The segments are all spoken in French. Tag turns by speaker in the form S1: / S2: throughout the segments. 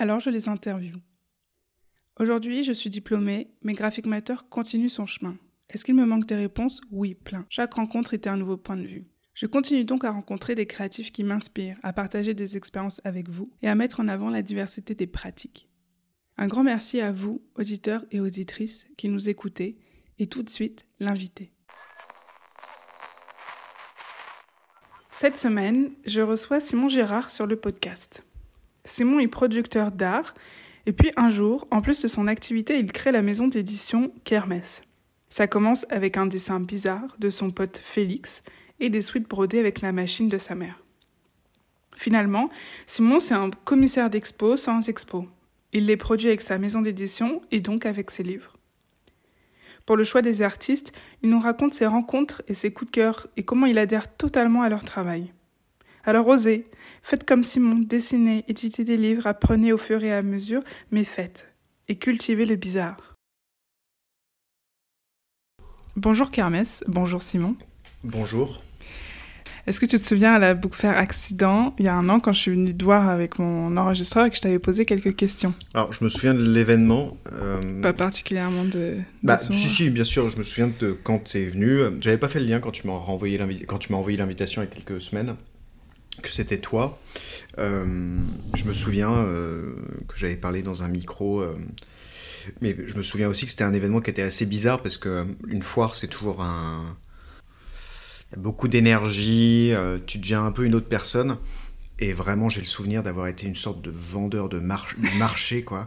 S1: Alors je les interviewe. Aujourd'hui, je suis diplômée, mais Graphic Matter continue son chemin. Est-ce qu'il me manque des réponses? Oui, plein. Chaque rencontre était un nouveau point de vue. Je continue donc à rencontrer des créatifs qui m'inspirent, à partager des expériences avec vous et à mettre en avant la diversité des pratiques. Un grand merci à vous, auditeurs et auditrices, qui nous écoutez, et tout de suite, l'invité. Cette semaine, je reçois Simon Gérard sur le podcast. Simon est producteur d'art, et puis un jour, en plus de son activité, il crée la maison d'édition Kermesse. Ça commence avec un dessin bizarre de son pote Félix et des suites brodées avec la machine de sa mère. Finalement, Simon, c'est un commissaire d'expo sans expo. Il les produit avec sa maison d'édition et donc avec ses livres. Pour le choix des artistes, il nous raconte ses rencontres et ses coups de cœur et comment il adhère totalement à leur travail. Alors osez, faites comme Simon, dessinez, éditez des livres, apprenez au fur et à mesure, mais faites. Et cultivez le bizarre. Bonjour Kermesse, bonjour Simon.
S2: Bonjour.
S1: Est-ce que tu te souviens à la Book Fair Accident, il y a un an, quand je suis venue te voir avec mon enregistreur et que je t'avais posé quelques questions?
S2: Alors, je me souviens de l'événement. euh,
S1: Pas particulièrement de... de
S2: bah,
S1: son-
S2: si, si, bien sûr, je me souviens de quand tu es venu. J'avais pas fait le lien quand tu m'as renvoyé quand tu m'as envoyé l'invitation il y a quelques semaines, que c'était toi. Euh, je me souviens euh, que j'avais parlé dans un micro. euh, mais je me souviens aussi que c'était un événement qui était assez bizarre parce que une foire, c'est toujours un. Y a beaucoup d'énergie, tu deviens un peu une autre personne. Et vraiment, j'ai le souvenir d'avoir été une sorte de vendeur de, marché, quoi.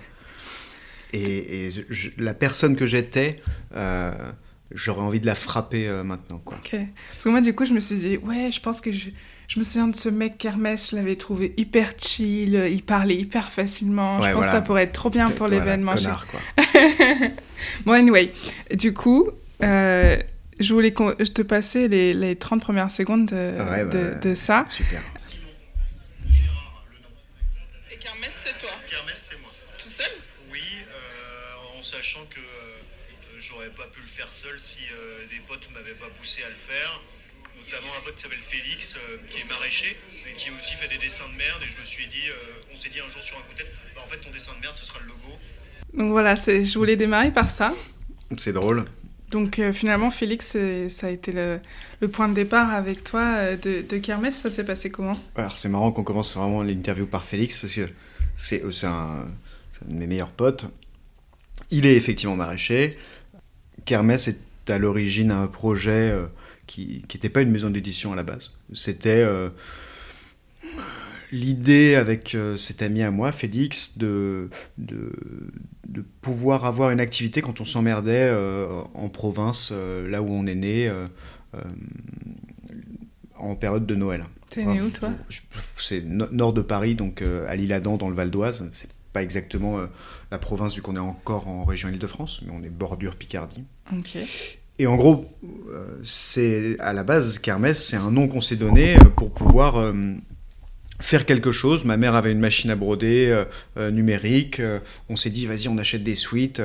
S2: Et, la personne que j'étais, j'aurais envie de la frapper maintenant, quoi.
S1: Ok. Parce que moi, du coup, je me suis dit, ouais, je pense que je, je me souviens de ce mec Kermesse, je l'avais trouvé hyper chill, il parlait hyper facilement. je pense
S2: voilà.
S1: que ça pourrait être trop bien pour
S2: Voilà,
S1: l'événement.
S2: Quoi.
S1: Bon, anyway, du coup, euh, je voulais je te passer les, les 30 premières secondes de,
S2: Ouais, bah,
S1: de,
S2: ouais.
S1: de ça.
S2: Super.
S1: Et Kermesse, c'est toi
S3: Kermesse, c'est moi.
S1: Tout seul?
S3: Oui, euh, en sachant que euh, j'aurais pas pu le faire seul si euh, des potes m'avaient pas poussé à le faire. Notamment un pote qui s'appelle Félix, euh, qui est maraîcher, et qui aussi fait des dessins de merde. Et je me suis dit, euh, on s'est dit un jour sur un coup de tête, bah, en fait ton dessin de merde, ce sera le logo.
S1: Donc voilà, je voulais démarrer par ça.
S2: C'est drôle.
S1: Donc euh, finalement, Félix, ça a été le, le point de départ avec toi euh, de, de Kermesse. Ça s'est passé comment?
S2: Alors, c'est marrant qu'on commence vraiment l'interview par Félix parce que c'est c'est un, un de mes meilleurs potes. Il est effectivement maraîcher. Kermesse est à l'origine un projet euh, qui n'était pas une maison d'édition à la base. C'était euh, l'idée avec euh, cet ami à moi, Félix, de, de, de pouvoir avoir une activité quand on s'emmerdait euh, en province, euh, là où on est né, euh, en période de Noël.
S1: T'es né où, toi?
S2: C'est no- nord de Paris, donc à l'Isle-Adam, dans le Val d'Oise. C'est pas exactement la province, vu qu'on est encore en région Île-de-France, mais on est bordure Picardie.
S1: Ok.
S2: Et en gros, euh, c'est à la base, Kermesse, c'est un nom qu'on s'est donné euh, pour pouvoir euh, faire quelque chose. Ma mère avait une machine à broder numérique. on s'est dit, vas-y, on achète des suites,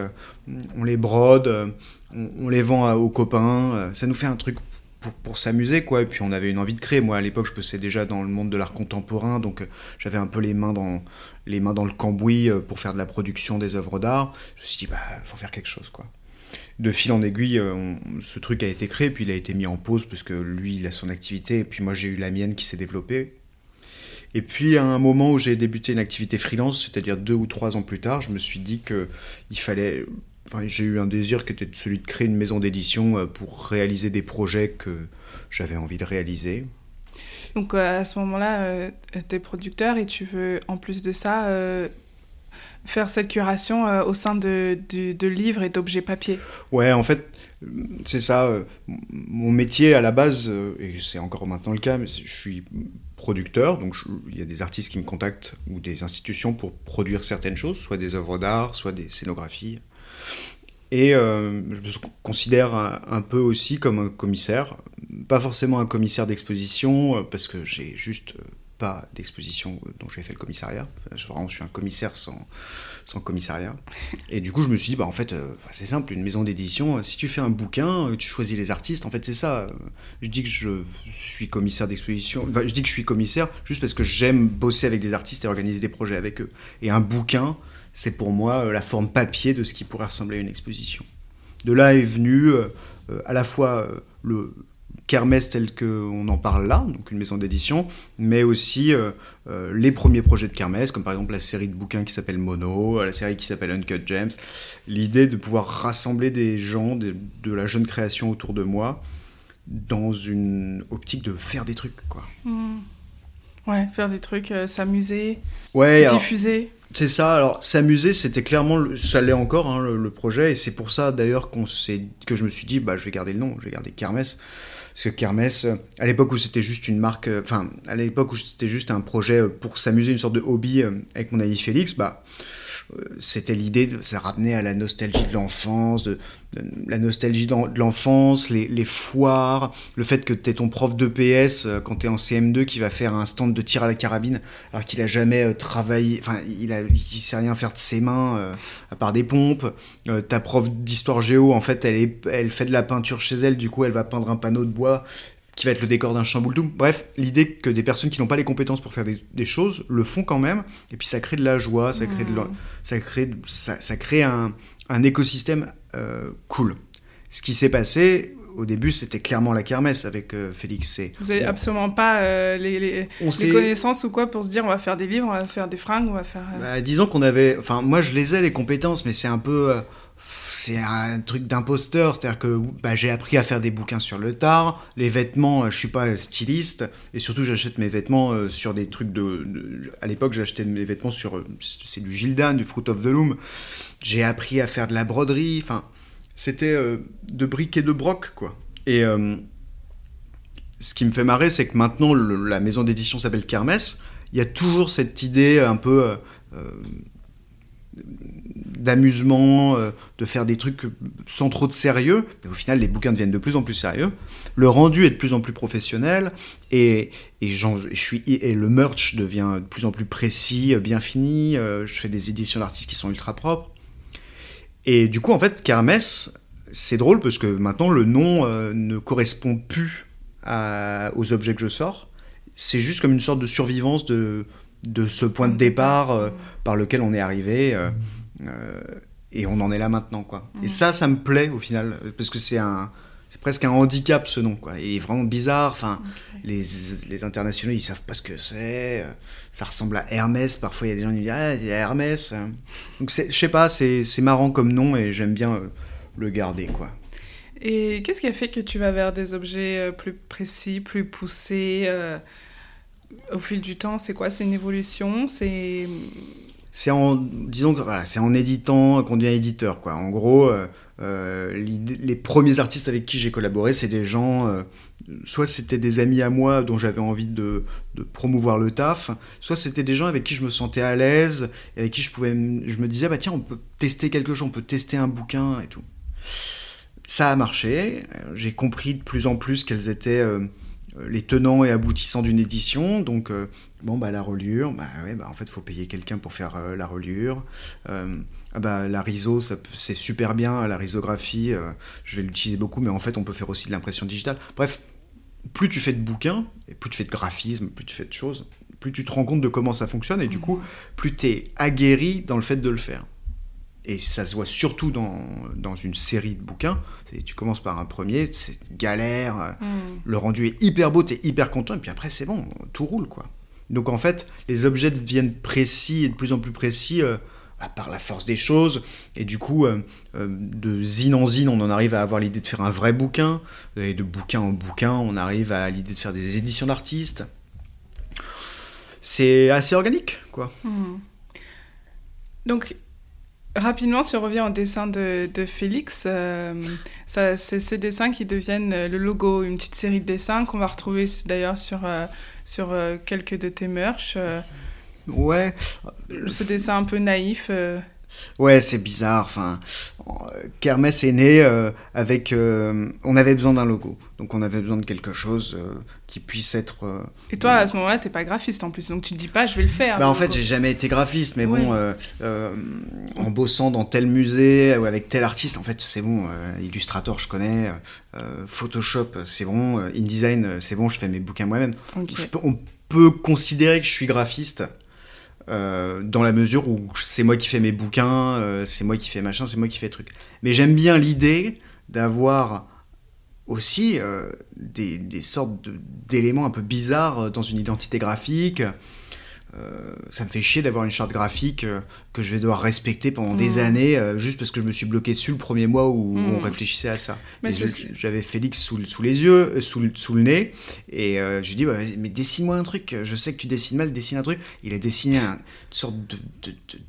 S2: on les brode, on, les vend aux copains. ça nous fait un truc pour, pour s'amuser, quoi. Et puis on avait une envie de créer. Moi, à l'époque, je bossais déjà dans le monde de l'art contemporain, donc j'avais un peu les mains dans les mains dans le cambouis pour faire de la production des œuvres d'art. Je me suis dit, bah, faut faire quelque chose, quoi de fil en aiguille, euh, ce truc a été créé, puis il a été mis en pause parce que lui, il a son activité, et puis moi, j'ai eu la mienne qui s'est développée. Et puis, à un moment où j'ai débuté une activité freelance, c'est-à-dire deux ou trois ans plus tard, je me suis dit que il fallait. J'ai eu un désir qui était celui de créer une maison d'édition euh, pour réaliser des projets que j'avais envie de réaliser.
S1: Donc euh, à ce moment-là, euh, t'es producteur et tu veux, en plus de ça, faire cette curation euh, au sein de, de, livres et d'objets papier.
S2: Ouais, en fait, c'est ça. euh, Mon métier à la base, euh, et c'est encore maintenant le cas, mais je suis producteur, donc il y a des artistes qui me contactent ou des institutions pour produire certaines choses, soit des œuvres d'art, soit des scénographies. Et je me considère un, peu aussi comme un commissaire, pas forcément un commissaire d'exposition, parce que j'ai juste pas d'exposition dont j'ai fait le commissariat. Vraiment, je suis un commissaire sans, sans commissariat. Et du coup, je me suis dit, bah, en fait, c'est simple, une maison d'édition, si tu fais un bouquin, tu choisis les artistes, en fait, c'est ça. Je dis que je suis commissaire d'exposition, enfin, je dis que je suis commissaire juste parce que j'aime bosser avec des artistes et organiser des projets avec eux. Et un bouquin, c'est pour moi euh, la forme papier de ce qui pourrait ressembler à une exposition. De là est venu euh, euh, à la fois le Kermesse tel qu'on en parle là, donc une maison d'édition, mais aussi les premiers projets de Kermesse, comme par exemple la série de bouquins qui s'appelle Mono, la série qui s'appelle Uncut Gems. L'idée de pouvoir rassembler des gens de, la jeune création autour de moi dans une optique de faire des trucs, quoi.
S1: Mmh. Ouais, faire des trucs, s'amuser,
S2: ouais,
S1: diffuser.
S2: C'est ça. Alors, s'amuser, c'était clairement, ça l'est encore, hein, le, projet, et c'est pour ça d'ailleurs qu'on que je me suis dit, bah, je vais garder le nom, je vais garder Kermesse. Parce que Kermesse, à l'époque où c'était juste une marque, euh, enfin, à l'époque où c'était juste un projet pour s'amuser, une sorte de hobby euh, avec mon ami Félix, bah, c'était l'idée ça ramener à la nostalgie de l'enfance, de, la nostalgie de l'enfance, les, foires, le fait que tu es ton prof de PS euh, quand tu es en CM2 qui va faire un stand de tir à la carabine alors qu'il a jamais euh, travaillé, enfin il, a, sait rien faire de ses mains euh, à part des pompes. ta prof d'histoire géo, en fait, elle, est, elle fait de la peinture chez elle, du coup elle va peindre un panneau de bois qui va être le décor d'un chamboule-tout. Bref, l'idée que des personnes qui n'ont pas les compétences pour faire des, choses le font quand même, et puis ça crée de la joie, ça crée, de ça crée, ça, crée un, un écosystème euh, cool. Ce qui s'est passé, au début, c'était clairement la kermesse avec euh, Félix.
S1: Vous n'avez absolument pas euh, les, les, les connaissances ou quoi pour se dire on va faire des livres, on va faire des fringues, on va faire.
S2: Bah, disons qu'on avait. Enfin, moi, je les ai, les compétences, mais c'est un peu c'est un truc d'imposteur, c'est-à-dire que bah, j'ai appris à faire des bouquins sur le tard, les vêtements, euh, je suis pas styliste, et surtout j'achète mes vêtements euh, sur des trucs de... à l'époque j'achetais mes vêtements sur... Euh, c'est du Gildan, du Fruit of the Loom, j'ai appris à faire de la broderie, enfin c'était de briques et de broc, quoi. Et ce qui me fait marrer, c'est que maintenant la maison d'édition s'appelle Kermesse, il y a toujours cette idée un peu d'amusement, euh, de faire des trucs sans trop de sérieux. Mais au final, les bouquins deviennent de plus en plus sérieux. Le rendu est de plus en plus professionnel et, et, je suis, et le merch devient de plus en plus précis, bien fini. Euh, je fais des éditions d'artistes qui sont ultra propres. Et du coup, en fait, Kermesse, c'est drôle parce que maintenant, le nom euh, ne correspond plus aux objets que je sors. C'est juste comme une sorte de survivance de, de ce point de départ par lequel on est arrivé. Et on en est là maintenant, quoi. Et ça, ça me plaît au final, parce que c'est un, c'est presque un handicap ce nom, quoi. Il est vraiment bizarre. Enfin, les, les, internationaux, ils savent pas ce que c'est. Ça ressemble à Hermès. Parfois, il y a des gens qui disent ah, il y a Hermès. Donc, je sais pas, c'est marrant comme nom et j'aime bien euh, le garder, quoi.
S1: Et qu'est-ce qui a fait que tu vas vers des objets euh, plus précis, plus poussés au fil du temps? C'est quoi? C'est une évolution? C'est
S2: c'est en disons voilà, c'est en éditant qu'on devient éditeur quoi. En gros, euh, euh, les premiers artistes avec qui j'ai collaboré, c'est des gens, euh, soit c'était des amis à moi dont j'avais envie de, promouvoir le taf, soit c'était des gens avec qui je me sentais à l'aise, et avec qui je pouvais, je me disais bah tiens on peut tester quelque chose, on peut tester un bouquin et tout. Ça a marché. J'ai compris de plus en plus quels étaient les tenants et aboutissants d'une édition, donc Bon, bah, la reliure, bah, ouais, bah, en fait, il faut payer quelqu'un pour faire euh, la reliure. Euh, ah bah, la riso, c'est super bien, la risographie, euh, je vais l'utiliser beaucoup, mais en fait, on peut faire aussi de l'impression digitale. Bref, plus tu fais de bouquins, et plus tu fais de graphisme, plus tu fais de choses, plus tu te rends compte de comment ça fonctionne, et du coup, plus tu es aguerri dans le fait de le faire. Et ça se voit surtout dans, dans une série de bouquins. Tu commences par un premier, c'est galère, mm. le rendu est hyper beau, tu es hyper content, et puis après, c'est bon, tout roule, quoi. Donc en fait, les objets deviennent précis et de plus en plus précis euh, par la force des choses. Et du coup, euh, euh, de zine en zine, on en arrive à avoir l'idée de faire un vrai bouquin. Et de bouquin en bouquin, on arrive à l'idée de faire des éditions d'artistes. C'est assez organique, quoi.
S1: Hmm. Donc, Rapidement, si on revient au dessin de, de Félix, euh, c'est ces dessins qui deviennent euh, le logo, une petite série de dessins qu'on va retrouver d'ailleurs sur, euh, sur quelques de tes merch.
S2: ouais.
S1: Ce dessin un peu naïf.
S2: Ouais, c'est bizarre. Enfin, Kermesse est né euh, avec. Euh, on avait besoin d'un logo. Donc, on avait besoin de quelque chose euh, qui puisse être.
S1: Et toi, à ce moment-là, t'es pas graphiste en plus. Donc, tu te dis pas, je vais le faire.
S2: Bah, en fait, j'ai jamais été graphiste. Mais bon, en bossant dans tel musée ou avec tel artiste, en fait, c'est bon. Illustrator, je connais. Photoshop, c'est bon. InDesign, c'est bon. Je fais mes bouquins moi-même. On peut considérer que je suis graphiste. Euh, dans la mesure où c'est moi qui fais mes bouquins, euh, c'est moi qui fais machin, c'est moi qui fais truc. Mais j'aime bien l'idée d'avoir aussi euh, des, des, sortes d'éléments un peu bizarres dans une identité graphique, euh, ça me fait chier d'avoir une charte graphique euh, que je vais devoir respecter pendant des mmh. années euh, juste parce que je me suis bloqué dessus le premier mois où, on mmh. réfléchissait à ça. J'avais Félix sous, sous, les yeux, sous, sous, le nez, et je lui dis bah, mais dessine-moi un truc. Je sais que tu dessines mal, dessine un truc. Il a dessiné une sorte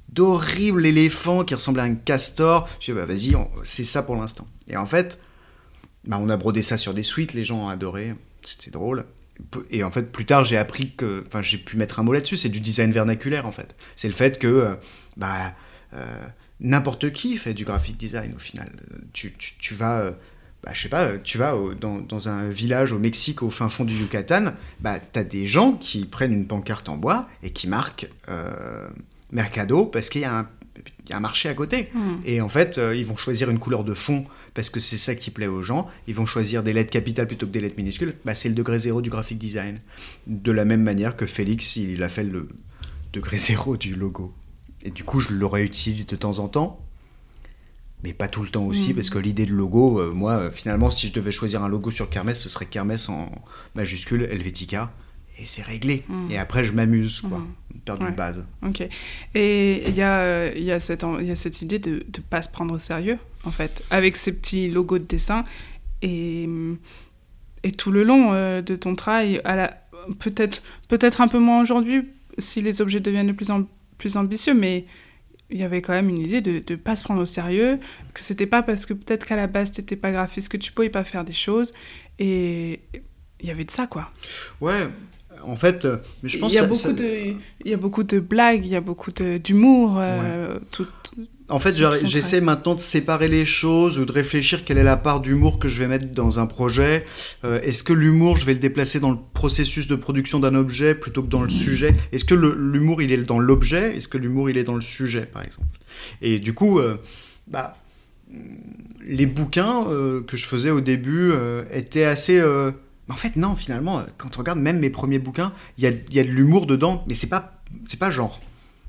S2: d'horrible éléphant qui ressemblait à un castor. Je dis bah vas-y, c'est ça pour l'instant. Et en fait, bah, on a brodé ça sur des suites, les gens ont adoré, c'était drôle et en fait, plus tard, j'ai appris que, enfin, j'ai pu mettre un mot là-dessus, c'est du design vernaculaire, en fait. C'est le fait que, euh, bah, euh, n'importe qui fait du graphic design, au final. Tu, tu, tu vas, euh, bah, je sais pas, tu vas dans, dans, un village au Mexique, au fin fond du Yucatan, bah, t'as des gens qui prennent une pancarte en bois et qui marquent Mercado parce qu'il y a un y a un marché à côté. Hmm. Et en fait, ils vont choisir une couleur de fond parce que c'est ça qui plaît aux gens. Ils vont choisir des lettres capitales plutôt que des lettres minuscules. Bah, c'est le degré zéro du graphic design. De la même manière que Félix, il a fait le degré zéro du logo. Et du coup, je le réutilise de temps en temps, mais pas tout le temps aussi, mm. parce que l'idée de logo, euh, moi, euh, finalement, si je devais choisir un logo sur Kermesse, ce serait Kermesse en majuscule Helvetica et c'est réglé. Mm. Et après, je m'amuse, quoi. Mm. Perdre une base.
S1: Ok. Et il y, a, y, y a cette idée de ne pas se prendre au sérieux, en fait, avec ces petits logos de dessin. Et, et tout le long euh, de ton travail, peut-être peut un peu moins aujourd'hui, si les objets deviennent de plus en plus ambitieux, mais il y avait quand même une idée de ne pas se prendre au sérieux, que c'était pas parce que peut-être qu'à la base, tu n'étais pas graphiste que tu pouvais pas faire des choses. Et il y avait de ça, quoi.
S2: Ouais, en fait, euh, je pense
S1: il y a beaucoup de, il y a beaucoup de blagues, il y a beaucoup d'humour. Euh,
S2: en fait, j'essaie maintenant de séparer les choses ou de réfléchir quelle est la part d'humour que je vais mettre dans un projet. Euh, est-ce que l'humour, je vais le déplacer dans le processus de production d'un objet plutôt que dans le sujet? Est-ce que l'humour, il est dans l'objet? Est-ce que l'humour, il est dans le sujet, par exemple? Et du coup, bah, les bouquins que je faisais au début étaient assez en fait, non, finalement, quand on regarde même mes premiers bouquins, il y a, y a, de l'humour dedans, mais c'est pas, c'est pas genre.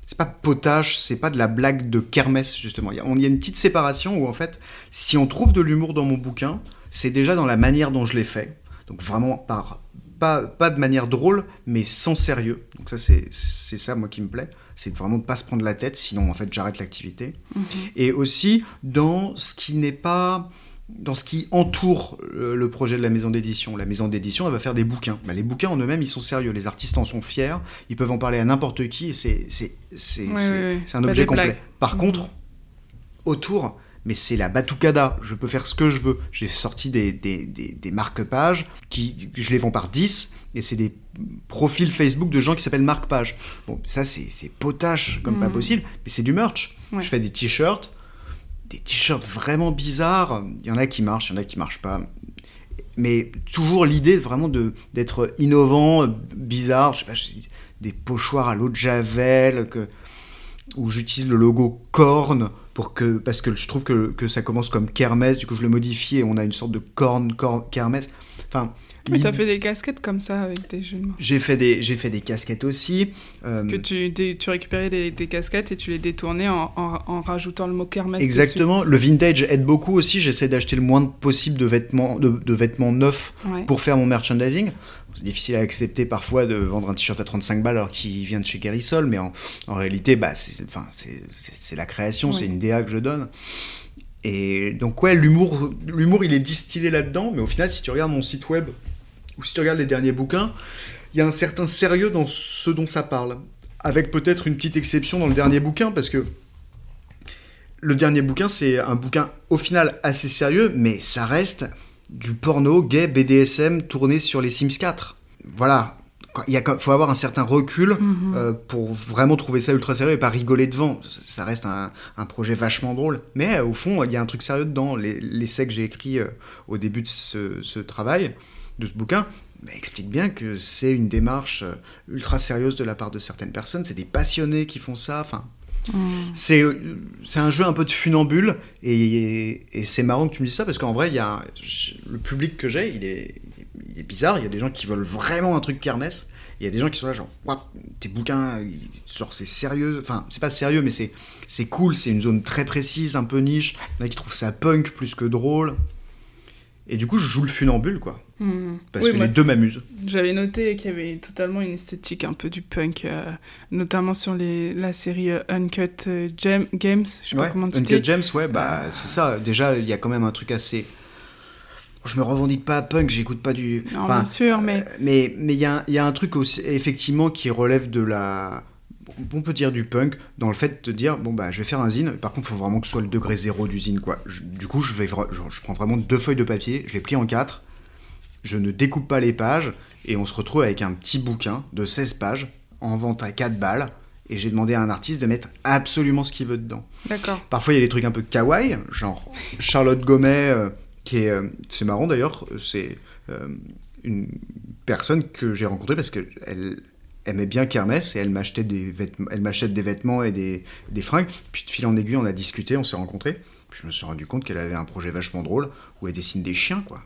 S2: C'est pas potage, c'est pas de la blague de kermesse, justement. Il y, a, y a une petite séparation où, en fait, si on trouve de l'humour dans mon bouquin, c'est déjà dans la manière dont je l'ai fait. Donc, vraiment, par, pas, pas de manière drôle, mais sans sérieux. Donc, ça, c'est ça, moi, qui me plaît. C'est vraiment de pas se prendre la tête, sinon, en fait, j'arrête l'activité. Mhm. Et aussi, dans ce qui n'est pas dans ce qui entoure euh, le projet de la maison d'édition. La maison d'édition, elle va faire des bouquins. Bah, les bouquins en eux-mêmes, ils sont sérieux. Les artistes en sont fiers. Ils peuvent en parler à n'importe qui. Et c'est, un objet complet. Par mmh. contre, autour, mais c'est la batucada. Je peux faire ce que je veux. J'ai sorti des, des, des, marque-pages qui, je les vends par 10. Et c'est des profils Facebook de gens qui s'appellent marque-page. Bon, ça, c'est, potache comme pas mmh. possible. Mais c'est du merch. Je fais des t-shirts des t-shirts vraiment bizarres. Il y en a qui marchent, il y en a qui marchent pas. Mais toujours l'idée vraiment de d'être innovant, bizarre. Je sais pas, des pochoirs à l'eau de javel que, où j'utilise le logo corne pour que parce que je trouve que, que, ça commence comme kermesse. Du coup, je le modifie et on a une sorte de corne, corne kermesse. Enfin,
S1: mais tu as fait des casquettes comme ça avec des jeux
S2: J'ai fait des, j'ai fait des casquettes aussi.
S1: Euh, que tu, tu récupérais des, des, casquettes et tu les détournais en, en, rajoutant le mot kermesse.
S2: Exactement. Le vintage aide beaucoup aussi. J'essaie d'acheter le moins possible de vêtements, de, de vêtements neufs pour faire mon merchandising. C'est difficile à accepter parfois de vendre un t-shirt à 35 balles alors qu'il vient de chez Gary Sol, mais en, en réalité, bah, c'est, enfin, c'est, la création, c'est une DA que je donne. Et donc ouais, l'humour, l'humour il est distillé là-dedans, mais au final, si tu regardes mon site web, ou si tu regardes les derniers bouquins, il y a un certain sérieux dans ce dont ça parle. Avec peut-être une petite exception dans le dernier bouquin, parce que le dernier bouquin, c'est un bouquin au final assez sérieux, mais ça reste du porno gay BDSM tourné sur les Sims 4. Voilà. Il faut avoir un certain recul
S1: Mhm.
S2: euh, pour vraiment trouver ça ultra sérieux et pas rigoler devant. Ça reste un, un projet vachement drôle. Mais euh, au fond, il y a un truc sérieux dedans. Les- L'essai que j'ai écrit euh, au début de ce, ce travail, de ce bouquin, bah, explique bien que c'est une démarche euh, ultra sérieuse de la part de certaines personnes. C'est des passionnés qui font ça. Enfin, c'est euh, c'est un jeu un peu de funambule et, et c'est marrant que tu me dises ça parce qu'en vrai, il y a le public que j'ai, il est, il est bizarre. Il y a des gens qui veulent vraiment un truc kermesse. Il y a des gens qui sont là genre, Ouah, tes bouquins, genre c'est sérieux. Enfin, c'est pas sérieux, mais c'est c'est cool. C'est une zone très précise, un peu niche. Il y en a qui trouvent ça punk plus que drôle. Et du coup, je joue le funambule, quoi.
S1: Mhm.
S2: Parce
S1: Oui,
S2: que
S1: moi,
S2: les deux m'amusent.
S1: J'avais noté qu'il y avait totalement une esthétique un peu du punk, euh, notamment sur les, la série euh, Uncut euh, Gem- Games, je sais pas comment tu
S2: Uncut
S1: dis.
S2: James, ouais, bah c'est ça. Déjà, il y a quand même un truc assez. Je me revendique pas punk, j'écoute pas du.
S1: Non,
S2: enfin,
S1: bien sûr, mais
S2: euh, mais mais il y a, il y a un truc aussi, effectivement qui relève de la. On peut dire du punk dans le fait de dire bon bah je vais faire un zine. Par contre, il faut vraiment que ce soit le degré zéro du zine quoi. Je- du coup, je vais je, je prends vraiment deux feuilles de papier, je les plie en quatre. Je ne découpe pas les pages et on se retrouve avec un petit bouquin de 16 pages en vente à 4 balles. Et j'ai demandé à un artiste de mettre absolument ce qu'il veut dedans.
S1: d'accord.
S2: Parfois, il y a des trucs un peu kawaii, genre Charlotte Gomet, euh, qui est. euh, c'est marrant d'ailleurs, c'est euh, une personne que j'ai rencontrée parce qu'elle aimait bien Kermesse et elle m'achetait des vêtements, elle m'achète des vêtements et des, des fringues. Puis de fil en aiguille, on a discuté, on s'est rencontrés. Puis je me suis rendu compte qu'elle avait un projet vachement drôle où elle dessine des chiens, quoi.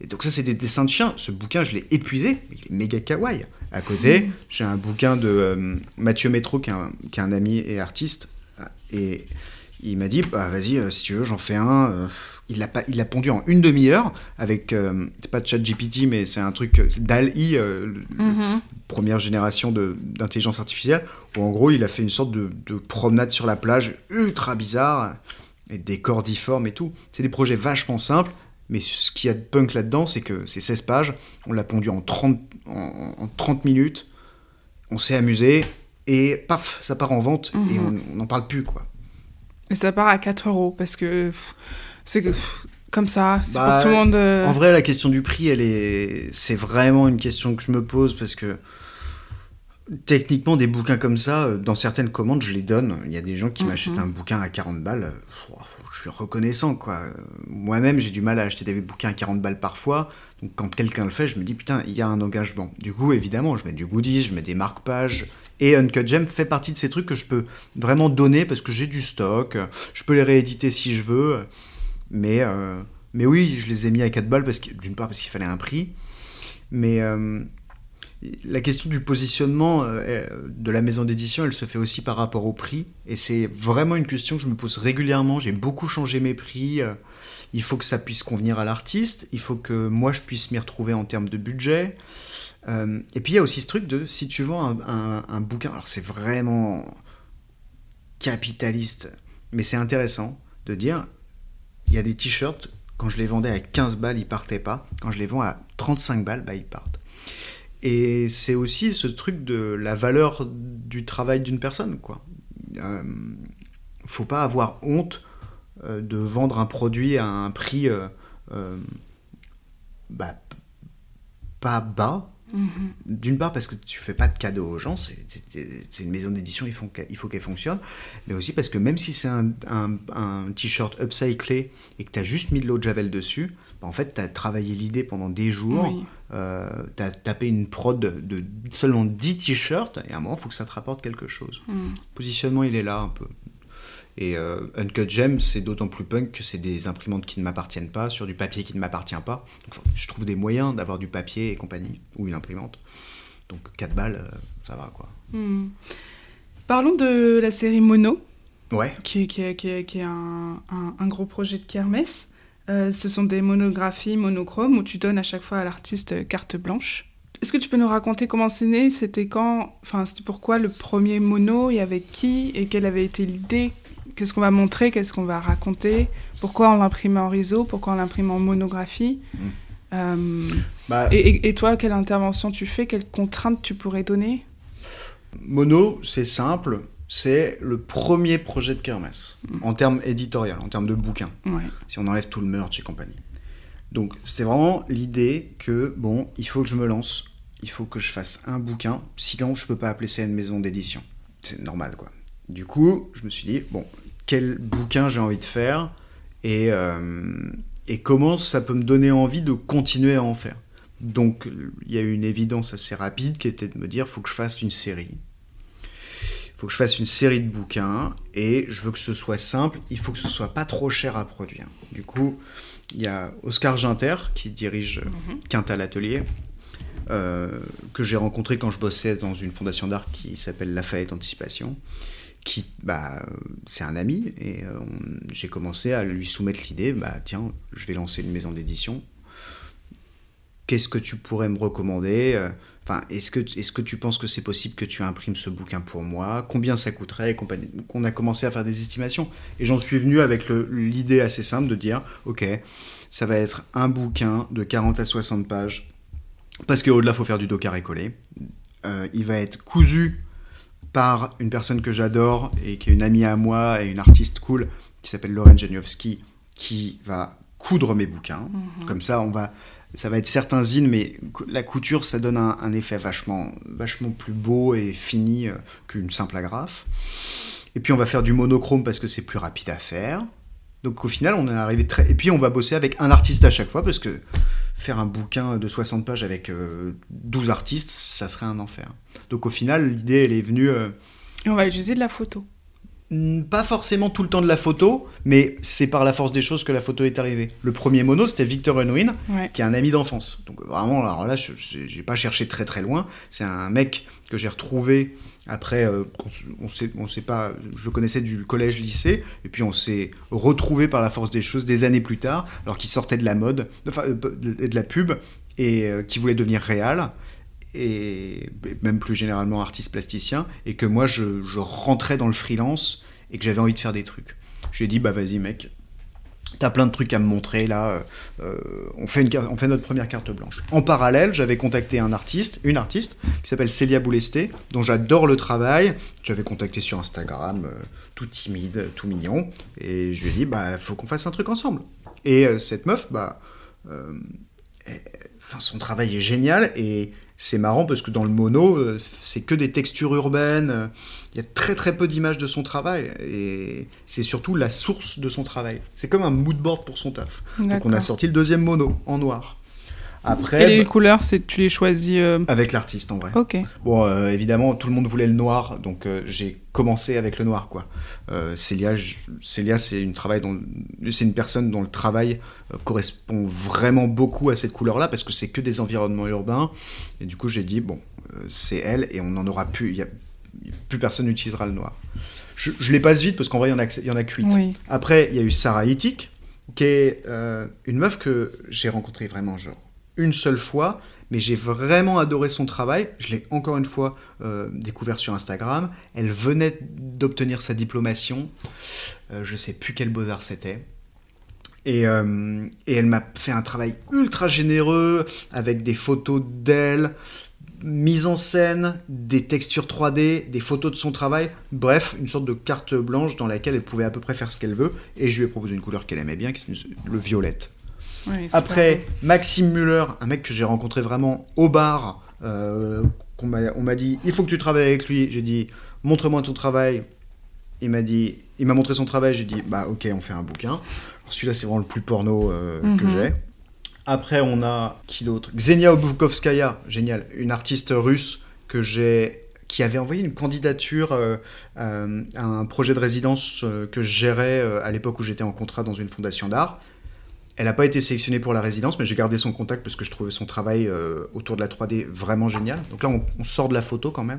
S2: Et donc ça, c'est des dessins de chiens. Ce bouquin, je l'ai épuisé, mais il est méga kawaii. À côté, j'ai un bouquin de euh, Mathieu Métro, qui est, un, qui est un ami et artiste. Et il m'a dit, bah vas-y, euh, si tu veux, j'en fais un. Euh, il l'a pas- il l'a pondu en une demi-heure avec, euh, c'est pas ChatGPT, mais c'est un truc, c'est DAL-I,
S1: Mhm.
S2: première génération de- d'intelligence artificielle, où en gros il a fait une sorte de, de promenade sur la plage ultra bizarre, et des corps difformes et tout. C'est des projets vachement simples, mais ce qu'il y a de punk là-dedans, c'est que c'est 16 pages, on l'a pondu en 30, en, en 30 minutes, on s'est amusé, et paf, ça part en vente, et
S1: Mhm.
S2: on n'en parle plus, quoi.
S1: Et ça part à 4 euros parce que c'est comme ça, c'est
S2: Bah,
S1: pour que tout le monde. euh,
S2: En vrai, la question du prix, elle est, c'est vraiment une question que je me pose parce que techniquement, des bouquins comme ça, euh, dans certaines commandes, je les donne. Il y a des gens qui
S1: Mhm.
S2: m'achètent un bouquin à 40 balles. euh, Je suis reconnaissant, quoi. Moi-même, j'ai du mal à acheter des bouquins à 40 balles parfois. Donc, quand quelqu'un le fait, je me dis, putain, il y a un engagement. Du coup, évidemment, je mets du goodies, je mets des marque-pages. Et Uncut Gem fait partie de ces trucs que je peux vraiment donner parce que j'ai du stock. Je peux les rééditer si je veux. Mais, euh, mais oui, je les ai mis à 4 balles parce que, d'une part parce qu'il fallait un prix. Mais euh, la question du positionnement euh, de la maison d'édition, elle se fait aussi par rapport au prix. Et c'est vraiment une question que je me pose régulièrement. J'ai beaucoup changé mes prix. Il faut que ça puisse convenir à l'artiste. Il faut que moi, je puisse m'y retrouver en termes de budget. Euh, et puis, il y a aussi ce truc de si tu vends un, un- bouquin, alors c'est vraiment capitaliste, mais c'est intéressant de dire il y a des t-shirts, quand je les vendais à 15 balles, ils partaient pas. Quand je les vends à 35 balles, bah, ils partent. Et c'est aussi ce truc de la valeur du travail d'une personne, quoi. Euh, faut pas avoir honte de vendre un produit à un prix euh, euh, bah, pas bas.
S1: mhm.
S2: D'une part parce que tu fais pas de cadeaux aux gens, c'est- une maison d'édition, il faut qu'elle il faut qu'elle fonctionne, mais aussi parce que même si c'est un, un- un t-shirt upcyclé et que tu as juste mis de l'eau de javel dessus, bah, en fait tu as travaillé l'idée pendant des jours,
S1: Oui.
S2: euh, tu as tapé une prod de seulement 10 t-shirts, et à un moment il faut que ça te rapporte quelque chose.
S1: Mhm.
S2: Le positionnement il est là un peu. Et euh, Uncut Gem, c'est d'autant plus punk que c'est des imprimantes qui ne m'appartiennent pas, sur du papier qui ne m'appartient pas. Donc, je trouve des moyens d'avoir du papier et compagnie, ou une imprimante. Donc 4 balles, euh, ça va quoi.
S1: Mhm. Parlons de la série Mono,
S2: Ouais.
S1: qui, est- qui est- qui est- qui est un, un- un gros projet de kermesse. Euh, ce sont des monographies monochromes où tu donnes à chaque fois à l'artiste euh, carte blanche. Est-ce que tu peux nous raconter comment c'est né? C'était quand? Enfin, c'était pourquoi le premier mono? Il y avait qui? Et quelle avait été l'idée? Qu'est-ce qu'on va montrer? Qu'est-ce qu'on va raconter? Pourquoi on l'imprimait en réseau? Pourquoi on l'imprime en monographie?
S2: Mm.
S1: Euh,
S2: Bah,
S1: et, toi, quelle intervention tu fais? Quelles contraintes tu pourrais donner?
S2: Mono, c'est simple. c'est le premier projet de Kermesse,
S1: Mm.
S2: en termes éditorial, en termes de bouquin,
S1: Ouais.
S2: si on enlève tout le merch et compagnie. Donc c'est vraiment l'idée que, bon, il faut que je me lance, il faut que je fasse un bouquin, sinon je peux pas appeler ça une maison d'édition. C'est normal, quoi. Du coup, je me suis dit, bon, quel bouquin j'ai envie de faire et, euh, et comment ça peut me donner envie de continuer à en faire. Donc il y a eu une évidence assez rapide qui était de me dire, faut que je fasse une série. Il faut que je fasse une série de bouquins et je veux que ce soit simple, il faut que ce soit pas trop cher à produire. Du coup, il y a Oscar Ginter qui dirige Quintal Atelier, euh, que j'ai rencontré quand je bossais dans une fondation d'art qui s'appelle Lafayette Anticipation, qui, bah, c'est un ami, et euh, j'ai commencé à lui soumettre l'idée, bah tiens, je vais lancer une maison d'édition. Qu'est-ce que tu pourrais me recommander? Enfin, est-ce que, est-ce que tu penses que c'est possible que tu imprimes ce bouquin pour moi? Combien ça coûterait? Compagnie on a commencé à faire des estimations. Et j'en suis venu avec l'idée assez simple de dire, ok, ça va être un bouquin de 40 à 60 pages, parce qu'au-delà, il faut faire du dos carré collé. Euh, il va être cousu par une personne que j'adore et qui est une amie à moi et une artiste cool qui s'appelle Lauren Janiowski, qui va coudre mes bouquins. Comme ça, on va, ça va être certains zines, mais la couture, ça donne un, un effet vachement, vachement plus beau et fini euh, qu'une simple agrafe. Et puis on va faire du monochrome parce que c'est plus rapide à faire. Donc au final, on est arrivé très. Et puis on va bosser avec un artiste à chaque fois parce que faire un bouquin de 60 pages avec euh, 12 artistes, ça serait un enfer. Donc au final, l'idée, elle est venue. euh,
S1: Et on va utiliser de la photo.
S2: Hmm, Pas forcément tout le temps de la photo, mais c'est par la force des choses que la photo est arrivée. Le premier mono, c'était Victor Unwin,
S1: Ouais.
S2: qui est un ami d'enfance. Donc vraiment, alors là, je j'ai pas cherché très très loin. C'est un mec que j'ai retrouvé après, euh, on sait, on sait pas, je le connaissais du collège-lycée, et puis on s'est retrouvé par la force des choses des années plus tard, alors qu'il sortait de la mode, enfin euh, de, de la pub, et euh, qui voulait devenir réal et même plus généralement artiste plasticien, et que moi je, rentrais dans le freelance et que j'avais envie de faire des trucs. Je lui ai dit, bah vas-y mec, t'as plein de trucs à me montrer là, euh, on, fait une, on fait notre première carte blanche. En parallèle, j'avais contacté un artiste, une artiste, qui s'appelle Célia Boulesté, dont j'adore le travail. J'avais contacté sur Instagram, euh, tout timide, tout mignon, et je lui ai dit, bah faut qu'on fasse un truc ensemble. Et euh, cette meuf, bah, euh, elle- son travail est génial et c'est marrant parce que dans le mono, euh, c'est que des textures urbaines. euh, Il y a très très peu d'images de son travail et c'est surtout la source de son travail. C'est comme un mood board pour son taf. Donc on a sorti le deuxième mono en noir.
S1: Et
S2: Après,
S1: les
S2: bah,
S1: couleurs, c'est tu les choisis. euh,
S2: avec l'artiste en vrai.
S1: Ok.
S2: Bon, euh, évidemment, tout le monde voulait le noir, donc euh, j'ai commencé avec le noir, quoi. Euh, Célia, je- Célia, c'est une travail dont, c'est une personne dont le travail correspond vraiment beaucoup à cette couleur-là, parce que c'est que des environnements urbains. Et du coup, j'ai dit bon, c'est elle, et on n'en aura plus. Il y a, plus personne n'utilisera le noir. Je, je les passe vite parce qu'en vrai, il y en a, il y en a que huit.
S1: Oui.
S2: Après, il y a eu Sarah Itik, qui est une meuf que j'ai rencontrée vraiment genre une seule fois, mais j'ai vraiment adoré son travail. Je l'ai encore une fois euh, découvert sur Instagram. Elle venait d'obtenir sa diplomation. Euh, je sais plus quel beaux-arts c'était. Et, euh, et elle m'a fait un travail ultra généreux avec des photos d'elle, mise en scène, des textures 3D, des photos de son travail, bref, une sorte de carte blanche dans laquelle elle pouvait à peu près faire ce qu'elle veut. Et je lui ai proposé une couleur qu'elle aimait bien, qui est le violette. Après, Maxime Muller, un mec que j'ai rencontré vraiment au bar, euh, qu'on m'a- on m'a dit il faut que tu travailles avec lui. J'ai dit montre-moi ton travail. Il m'a dit, il m'a montré son travail. J'ai dit bah ok, on fait un bouquin. Celui-là, c'est vraiment le plus porno euh, que
S1: Mhm.
S2: j'ai. Après, on a qui d'autre? Xenia Obukovskaya, génial, une artiste russe que j'ai qui avait envoyé une candidature euh, euh, à un projet de résidence euh, que je gérais à l'époque où j'étais en contrat dans une fondation d'art. Elle n'a pas été sélectionnée pour la résidence, mais j'ai gardé son contact parce que je trouvais son travail euh, autour de la 3D vraiment génial. Donc là, on, sort de la photo quand même.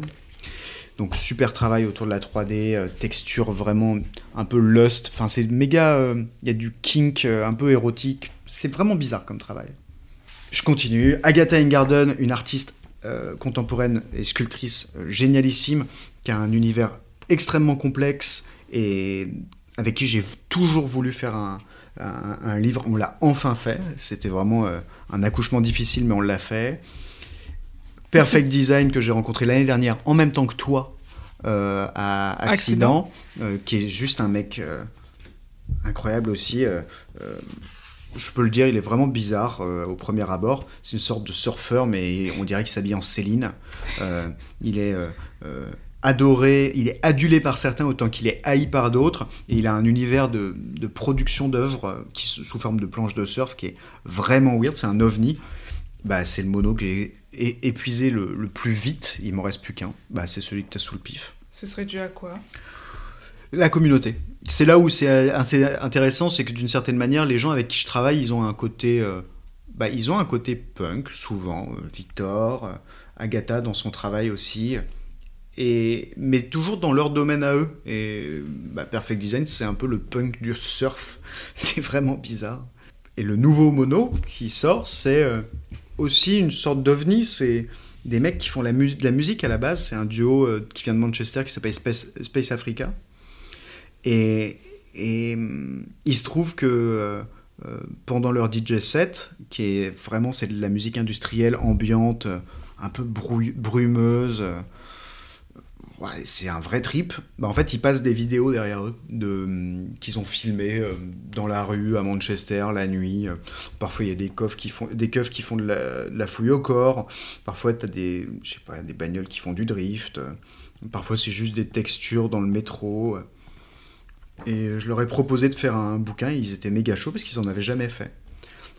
S2: Donc super travail autour de la 3D, euh, texture vraiment un peu lust. Enfin, c'est méga. euh, Il y a du kink euh, un peu érotique. C'est vraiment bizarre comme travail. Je continue. Agatha Ingarden, une artiste contemporaine et sculptrice génialissime, qui a un univers extrêmement complexe et avec qui j'ai toujours voulu faire un, un- un livre. On l'a enfin fait. C'était vraiment euh, un accouchement difficile, mais on l'a fait. Perfect Design que j'ai rencontré l'année dernière en même temps que toi euh, à Accident, euh, qui est juste un mec euh, incroyable aussi. je peux le dire, il est vraiment bizarre au premier abord. C'est une sorte de surfeur, mais on dirait qu'il s'habille en Céline. Il est adoré, il est adulé par certains autant qu'il est haï par d'autres. Et il a un univers de, de production d'œuvres euh, qui sous forme de planches de surf qui est vraiment weird. C'est un ovni. Bah, c'est le mono que j'ai épuisé le, le plus vite. Il m'en reste plus qu'un. Bah, c'est celui que tu as sous le pif.
S1: Ce serait dû à quoi?
S2: La communauté. C'est là où c'est euh, assez intéressant, c'est que d'une certaine manière, les gens avec qui je travaille, ils ont un côté, euh, bah, ils ont un côté punk souvent. Euh, Victor, euh, Agatha dans son travail aussi, mais toujours dans leur domaine à eux. Et bah, Perfect Design, c'est un peu le punk du surf. C'est vraiment bizarre. Et le nouveau mono qui sort, c'est euh, aussi une sorte d'ovni. C'est des mecs qui font la, de la musique à la base. C'est un duo euh, qui vient de Manchester qui s'appelle Space, Africa. Et, il se trouve que euh, pendant leur DJ set, qui est vraiment c'est de la musique industrielle ambiante, un peu brumeuse, c'est un vrai trip. Bah, en fait, ils passent des vidéos derrière eux de, qu'ils ont filmées euh, dans la rue à Manchester la nuit. Parfois, il y a des keufs qui font, des qui font de la, fouille au corps. Parfois, tu as des, pas, des bagnoles qui font du drift. Parfois, c'est juste des textures dans le métro. Et je leur ai proposé de faire un bouquin, ils étaient méga chauds parce qu'ils en avaient jamais fait.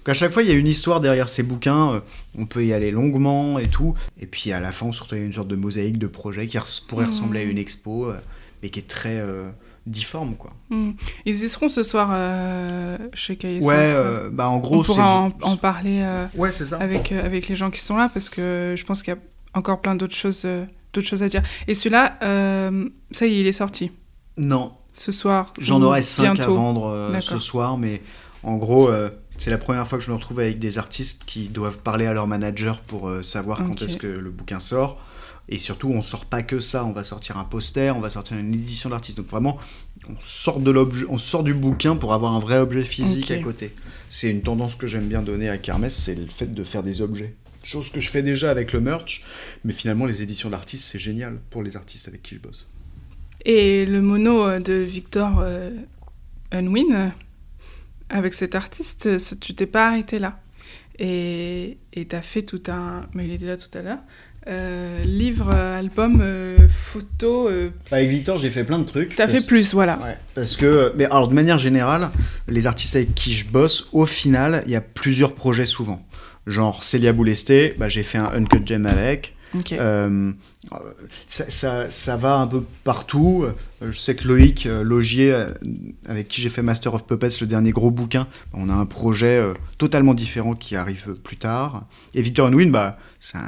S2: Donc à chaque fois, il y a une histoire derrière ces bouquins, euh, on peut y aller longuement et tout. Et puis à la fin, surtout, il y a une sorte de mosaïque de projet qui pourrait
S1: Mhm.
S2: ressembler à une expo, euh, mais qui est très euh, difforme, quoi.
S1: Hmm. Ils y seront ce soir euh, chez KSO.
S2: Ouais, euh, bah en gros,
S1: On pourra en, en parler
S2: Ouais, c'est ça.
S1: avec, avec les gens qui sont là parce que je pense qu'il y a encore plein d'autres choses, d'autres choses à dire. Et celui-là, ça y est, il est sorti
S2: Non,
S1: ce soir.
S2: J'en aurai 5 à vendre ce soir, mais en gros, euh, c'est la première fois que je me retrouve avec des artistes qui doivent parler à leur manager pour euh, savoir quand est-ce que le bouquin sort. Et surtout, on sort pas que ça, on va sortir un poster, on va sortir une édition d'artiste. Donc vraiment, on sort, de l'objet, on sort du bouquin pour avoir un vrai objet physique à côté. C'est une tendance que j'aime bien donner à Kermesse, c'est le fait de faire des objets. Chose que je fais déjà avec le merch, mais finalement, les éditions d'artistes, c'est génial pour les artistes avec qui je bosse.
S1: Et le mono euh, de Victor euh, Unwin, avec cet artiste, euh, ça- tu t'es pas arrêté là. Et et t'as fait tout un... Mais il était là tout à l'heure. euh, livre, euh, album, euh, photo... euh,
S2: Avec Victor, j'ai fait plein de trucs.
S1: T'as fait plus, voilà.
S2: Ouais, parce que, mais alors de manière générale, les artistes avec qui je bosse, au final, il y a plusieurs projets souvent. Genre Célia Boulesté, bah, j'ai fait un Uncut Gem avec.
S1: Ok.
S2: Euh, ça, ça, ça va un peu partout. Euh, Je sais que Loïc euh, Logier, avec qui j'ai fait Master of Puppets, le dernier gros bouquin, on a un projet totalement différent qui arrive plus tard. Et Victor Unwin, bah, c'est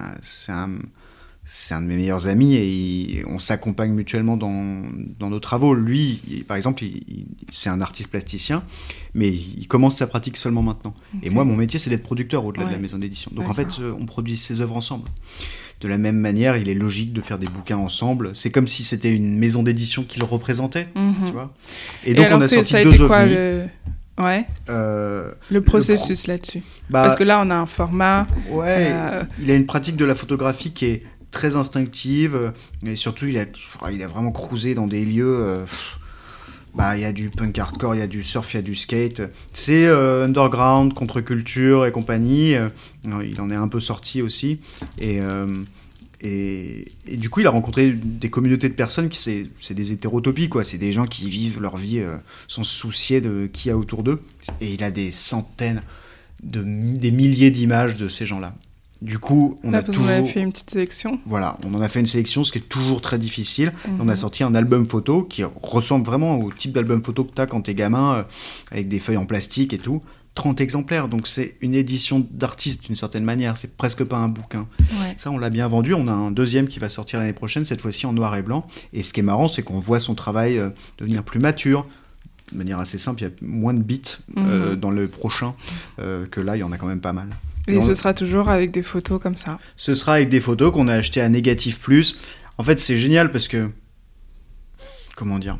S2: un, de mes meilleurs amis et il- on s'accompagne mutuellement dans, dans nos travaux. Lui, il- par exemple, c'est un artiste plasticien, mais il commence sa pratique seulement maintenant. Et moi, mon métier, c'est d'être producteur au-delà de la maison d'édition. Donc en fait, on produit ses œuvres ensemble. De la même manière, il est logique de faire des bouquins ensemble. C'est comme si c'était une maison d'édition qui le représentait,
S1: Mhm.
S2: tu vois. Et donc
S1: alors,
S2: on a sorti
S1: ça a
S2: deux
S1: été quoi le... Ouais,
S2: Euh,
S1: le processus là-dessus.
S2: bah,
S1: Parce que là, on a un format.
S2: ouais,
S1: euh,
S2: il a une pratique de la photographie qui est très instinctive, euh, et surtout il a, il a vraiment cruisé dans des lieux. euh, pff, bah, il y a du punk hardcore, il y a du surf, il y a du skate. C'est euh, underground, contre-culture et compagnie. euh, il en est un peu sorti aussi. Et, euh, et, et du coup, il a rencontré des communautés de personnes qui c'est des hétérotopies, quoi. C'est des gens qui vivent leur vie sans se soucier de qui y a autour d'eux. Et il a des centaines, de, des milliers d'images de ces gens-là. Du coup, on
S1: là,
S2: a toujours...
S1: avait fait une petite sélection.
S2: Voilà, on en a fait une sélection, ce qui est toujours très difficile. On a
S1: Mhm.
S2: sorti un album photo qui ressemble vraiment au type d'album photo que tu as quand t'es gamin, euh, avec des feuilles en plastique et tout. 30 exemplaires, donc c'est une édition d'artiste d'une certaine manière, c'est presque pas un bouquin.
S1: Ouais.
S2: Ça, on l'a bien vendu. On a un deuxième qui va sortir l'année prochaine, cette fois-ci en noir et blanc. Et ce qui est marrant, c'est qu'on voit son travail euh, devenir plus mature. De manière assez simple, il y a moins de bits euh,
S1: Mhm.
S2: dans le prochain que là, il y en a quand même pas mal.
S1: Et
S2: on-
S1: ce sera toujours avec des photos comme ça.
S2: Ce sera avec des photos qu'on a achetées à Négatif Plus. En fait, c'est génial parce que. Comment dire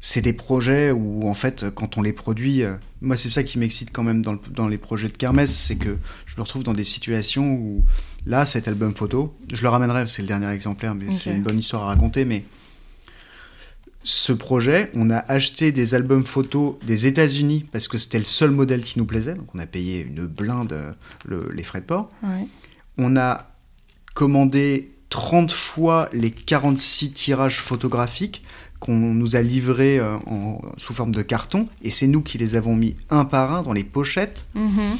S2: C'est des projets où, en fait, quand on les produit. euh, moi, c'est ça qui m'excite quand même dans, le- dans les projets de Kermesse, c'est que je me retrouve dans des situations où. Là, cet album photo, je le ramènerai, c'est le dernier exemplaire, mais c'est une bonne histoire à raconter, mais ce projet, on a acheté des albums photos des États-Unis parce que c'était le seul modèle qui nous plaisait. Donc on a payé une blinde euh, le- les frais de port.
S1: Ouais.
S2: On a commandé 30 fois les 46 tirages photographiques qu'on nous a livrés euh, en- sous forme de carton. Et c'est nous qui les avons mis un par un dans les pochettes.
S1: Mhm.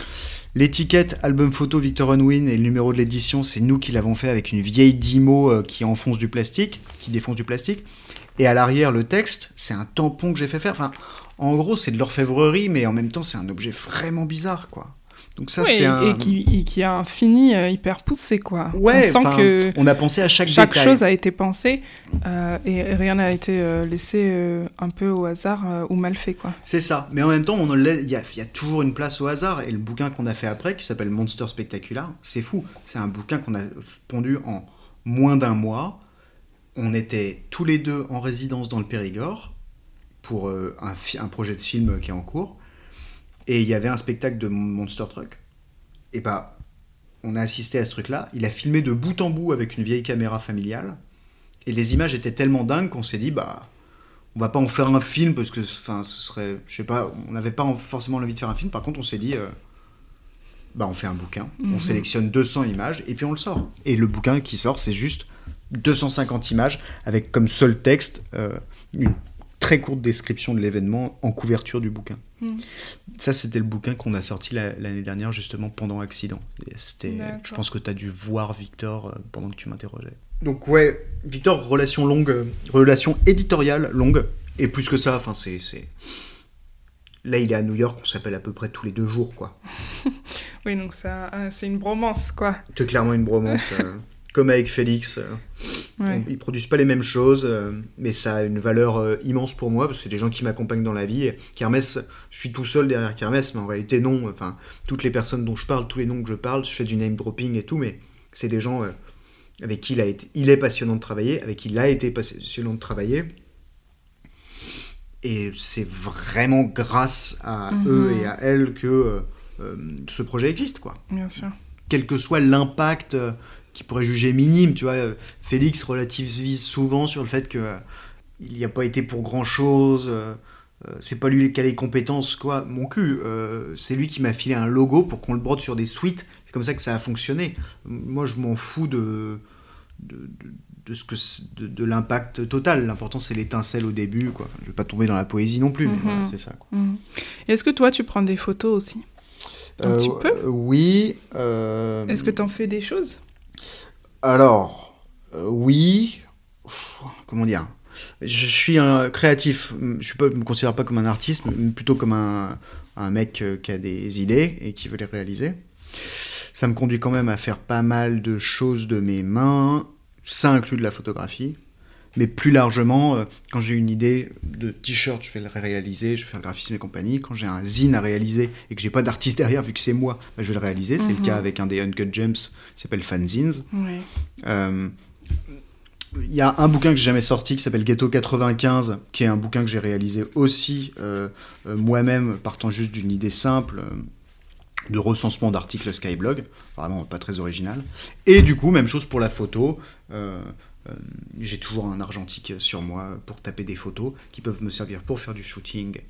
S2: L'étiquette album photo Victor Unwin et le numéro de l'édition, c'est nous qui l'avons fait avec une vieille Dimo euh, qui enfonce du plastique, qui défonce du plastique. Et à l'arrière, le texte, c'est un tampon que j'ai fait faire. Enfin, en gros, c'est de l'orfèvrerie, mais en même temps, c'est un objet vraiment bizarre, quoi. Donc ça,
S1: Oui,
S2: c'est un...
S1: et, qui, et qui a un fini euh, hyper poussé, quoi.
S2: Ouais,
S1: On sent que
S2: on a pensé à chaque,
S1: chaque
S2: détail.
S1: chose a été pensée euh, et rien n'a été euh, laissé euh, un peu au hasard ou mal fait, quoi.
S2: C'est ça. Mais en même temps, il y, y a toujours une place au hasard. Et le bouquin qu'on a fait après, qui s'appelle Monster Spectacular, c'est fou. C'est un bouquin qu'on a pondu en moins d'un mois. On était tous les deux en résidence dans le Périgord pour euh, un, projet de film qui est en cours. Et il y avait un spectacle de Monster Truck. Et bah, on a assisté à ce truc-là. Il a filmé de bout en bout avec une vieille caméra familiale. Et les images étaient tellement dingues qu'on s'est dit, bah, on va pas en faire un film parce que enfin ce serait je sais pas on n'avait pas en- forcément l'envie de faire un film par contre on s'est dit euh, bah on fait un bouquin on
S1: Mhm.
S2: sélectionne 200 images et puis on le sort et le bouquin qui sort c'est juste 250 images avec comme seul texte euh, une très courte description de l'événement en couverture du bouquin
S1: Mhm.
S2: ça c'était le bouquin qu'on a sorti la- l'année dernière justement pendant accident c'était je pense que tu as dû voir Victor euh, pendant que tu m'interrogeais donc ouais, Victor, relation longue, euh, relation éditoriale longue, et plus que ça, enfin c'est, c'est... Là il est à New York, on s'appelle à peu près tous les deux jours, quoi.
S1: Oui, donc ça, euh, c'est une bromance, quoi.
S2: C'est clairement une bromance, euh, comme avec Félix. euh,
S1: Ouais.
S2: ils produisent pas les mêmes choses, euh, mais ça a une valeur euh, immense pour moi, parce que c'est des gens qui m'accompagnent dans la vie. Kermesse, je suis tout seul derrière Kermesse, mais en réalité non, enfin, toutes les personnes dont je parle, tous les noms que je parle, je fais du name dropping et tout, mais c'est des gens... avec qui il, a été, il est passionnant de travailler, avec qui il a été passionnant de travailler. Et c'est vraiment grâce à
S1: Mhm.
S2: eux et à elle que euh, ce projet existe, quoi.
S1: Bien sûr.
S2: Quel que soit l'impact euh, qu'il pourrait juger minime, tu vois, euh, Félix relativise souvent sur le fait que euh, il n'y a pas été pour grand chose. c'est pas lui qui a les compétences, quoi. Mon cul, euh, c'est lui qui m'a filé un logo pour qu'on le brode sur des suites. C'est comme ça que ça a fonctionné. Moi, je m'en fous de, de, de- de ce que c'est- de, de l'impact total. L'important, c'est l'étincelle au début, quoi. Je vais pas tomber dans la poésie non plus, mais
S1: Mhm.
S2: voilà, c'est ça, quoi.
S1: Et Est-ce que toi, tu prends des photos aussi? Un petit peu?
S2: euh, Oui. euh,
S1: Est-ce que tu en fais des choses?
S2: Alors, euh, oui. Comment dire Je suis un créatif. Je ne me considère pas comme un artiste, plutôt comme un, un mec euh, qui a des idées et qui veut les réaliser. Ça me conduit quand même à faire pas mal de choses de mes mains. Ça inclut de la photographie. Mais plus largement, euh, quand j'ai une idée de t-shirt, je vais le réaliser, je vais faire le graphisme et compagnie. Quand j'ai un zine à réaliser et que j'ai pas d'artiste derrière, vu que c'est moi, bah, je vais le réaliser. C'est le
S1: Mhm.
S2: cas avec un des Uncut Gems qui s'appelle Fanzines.
S1: Ouais.
S2: Euh, Il y a un bouquin que j'ai jamais sorti qui s'appelle Ghetto 95, qui est un bouquin que j'ai réalisé aussi euh, euh, moi-même, partant juste d'une idée simple euh, de recensement d'articles Skyblog, vraiment pas très original. Et du coup, même chose pour la photo. Euh, euh, j'ai toujours un argentique sur moi pour taper des photos qui peuvent me servir pour faire du shooting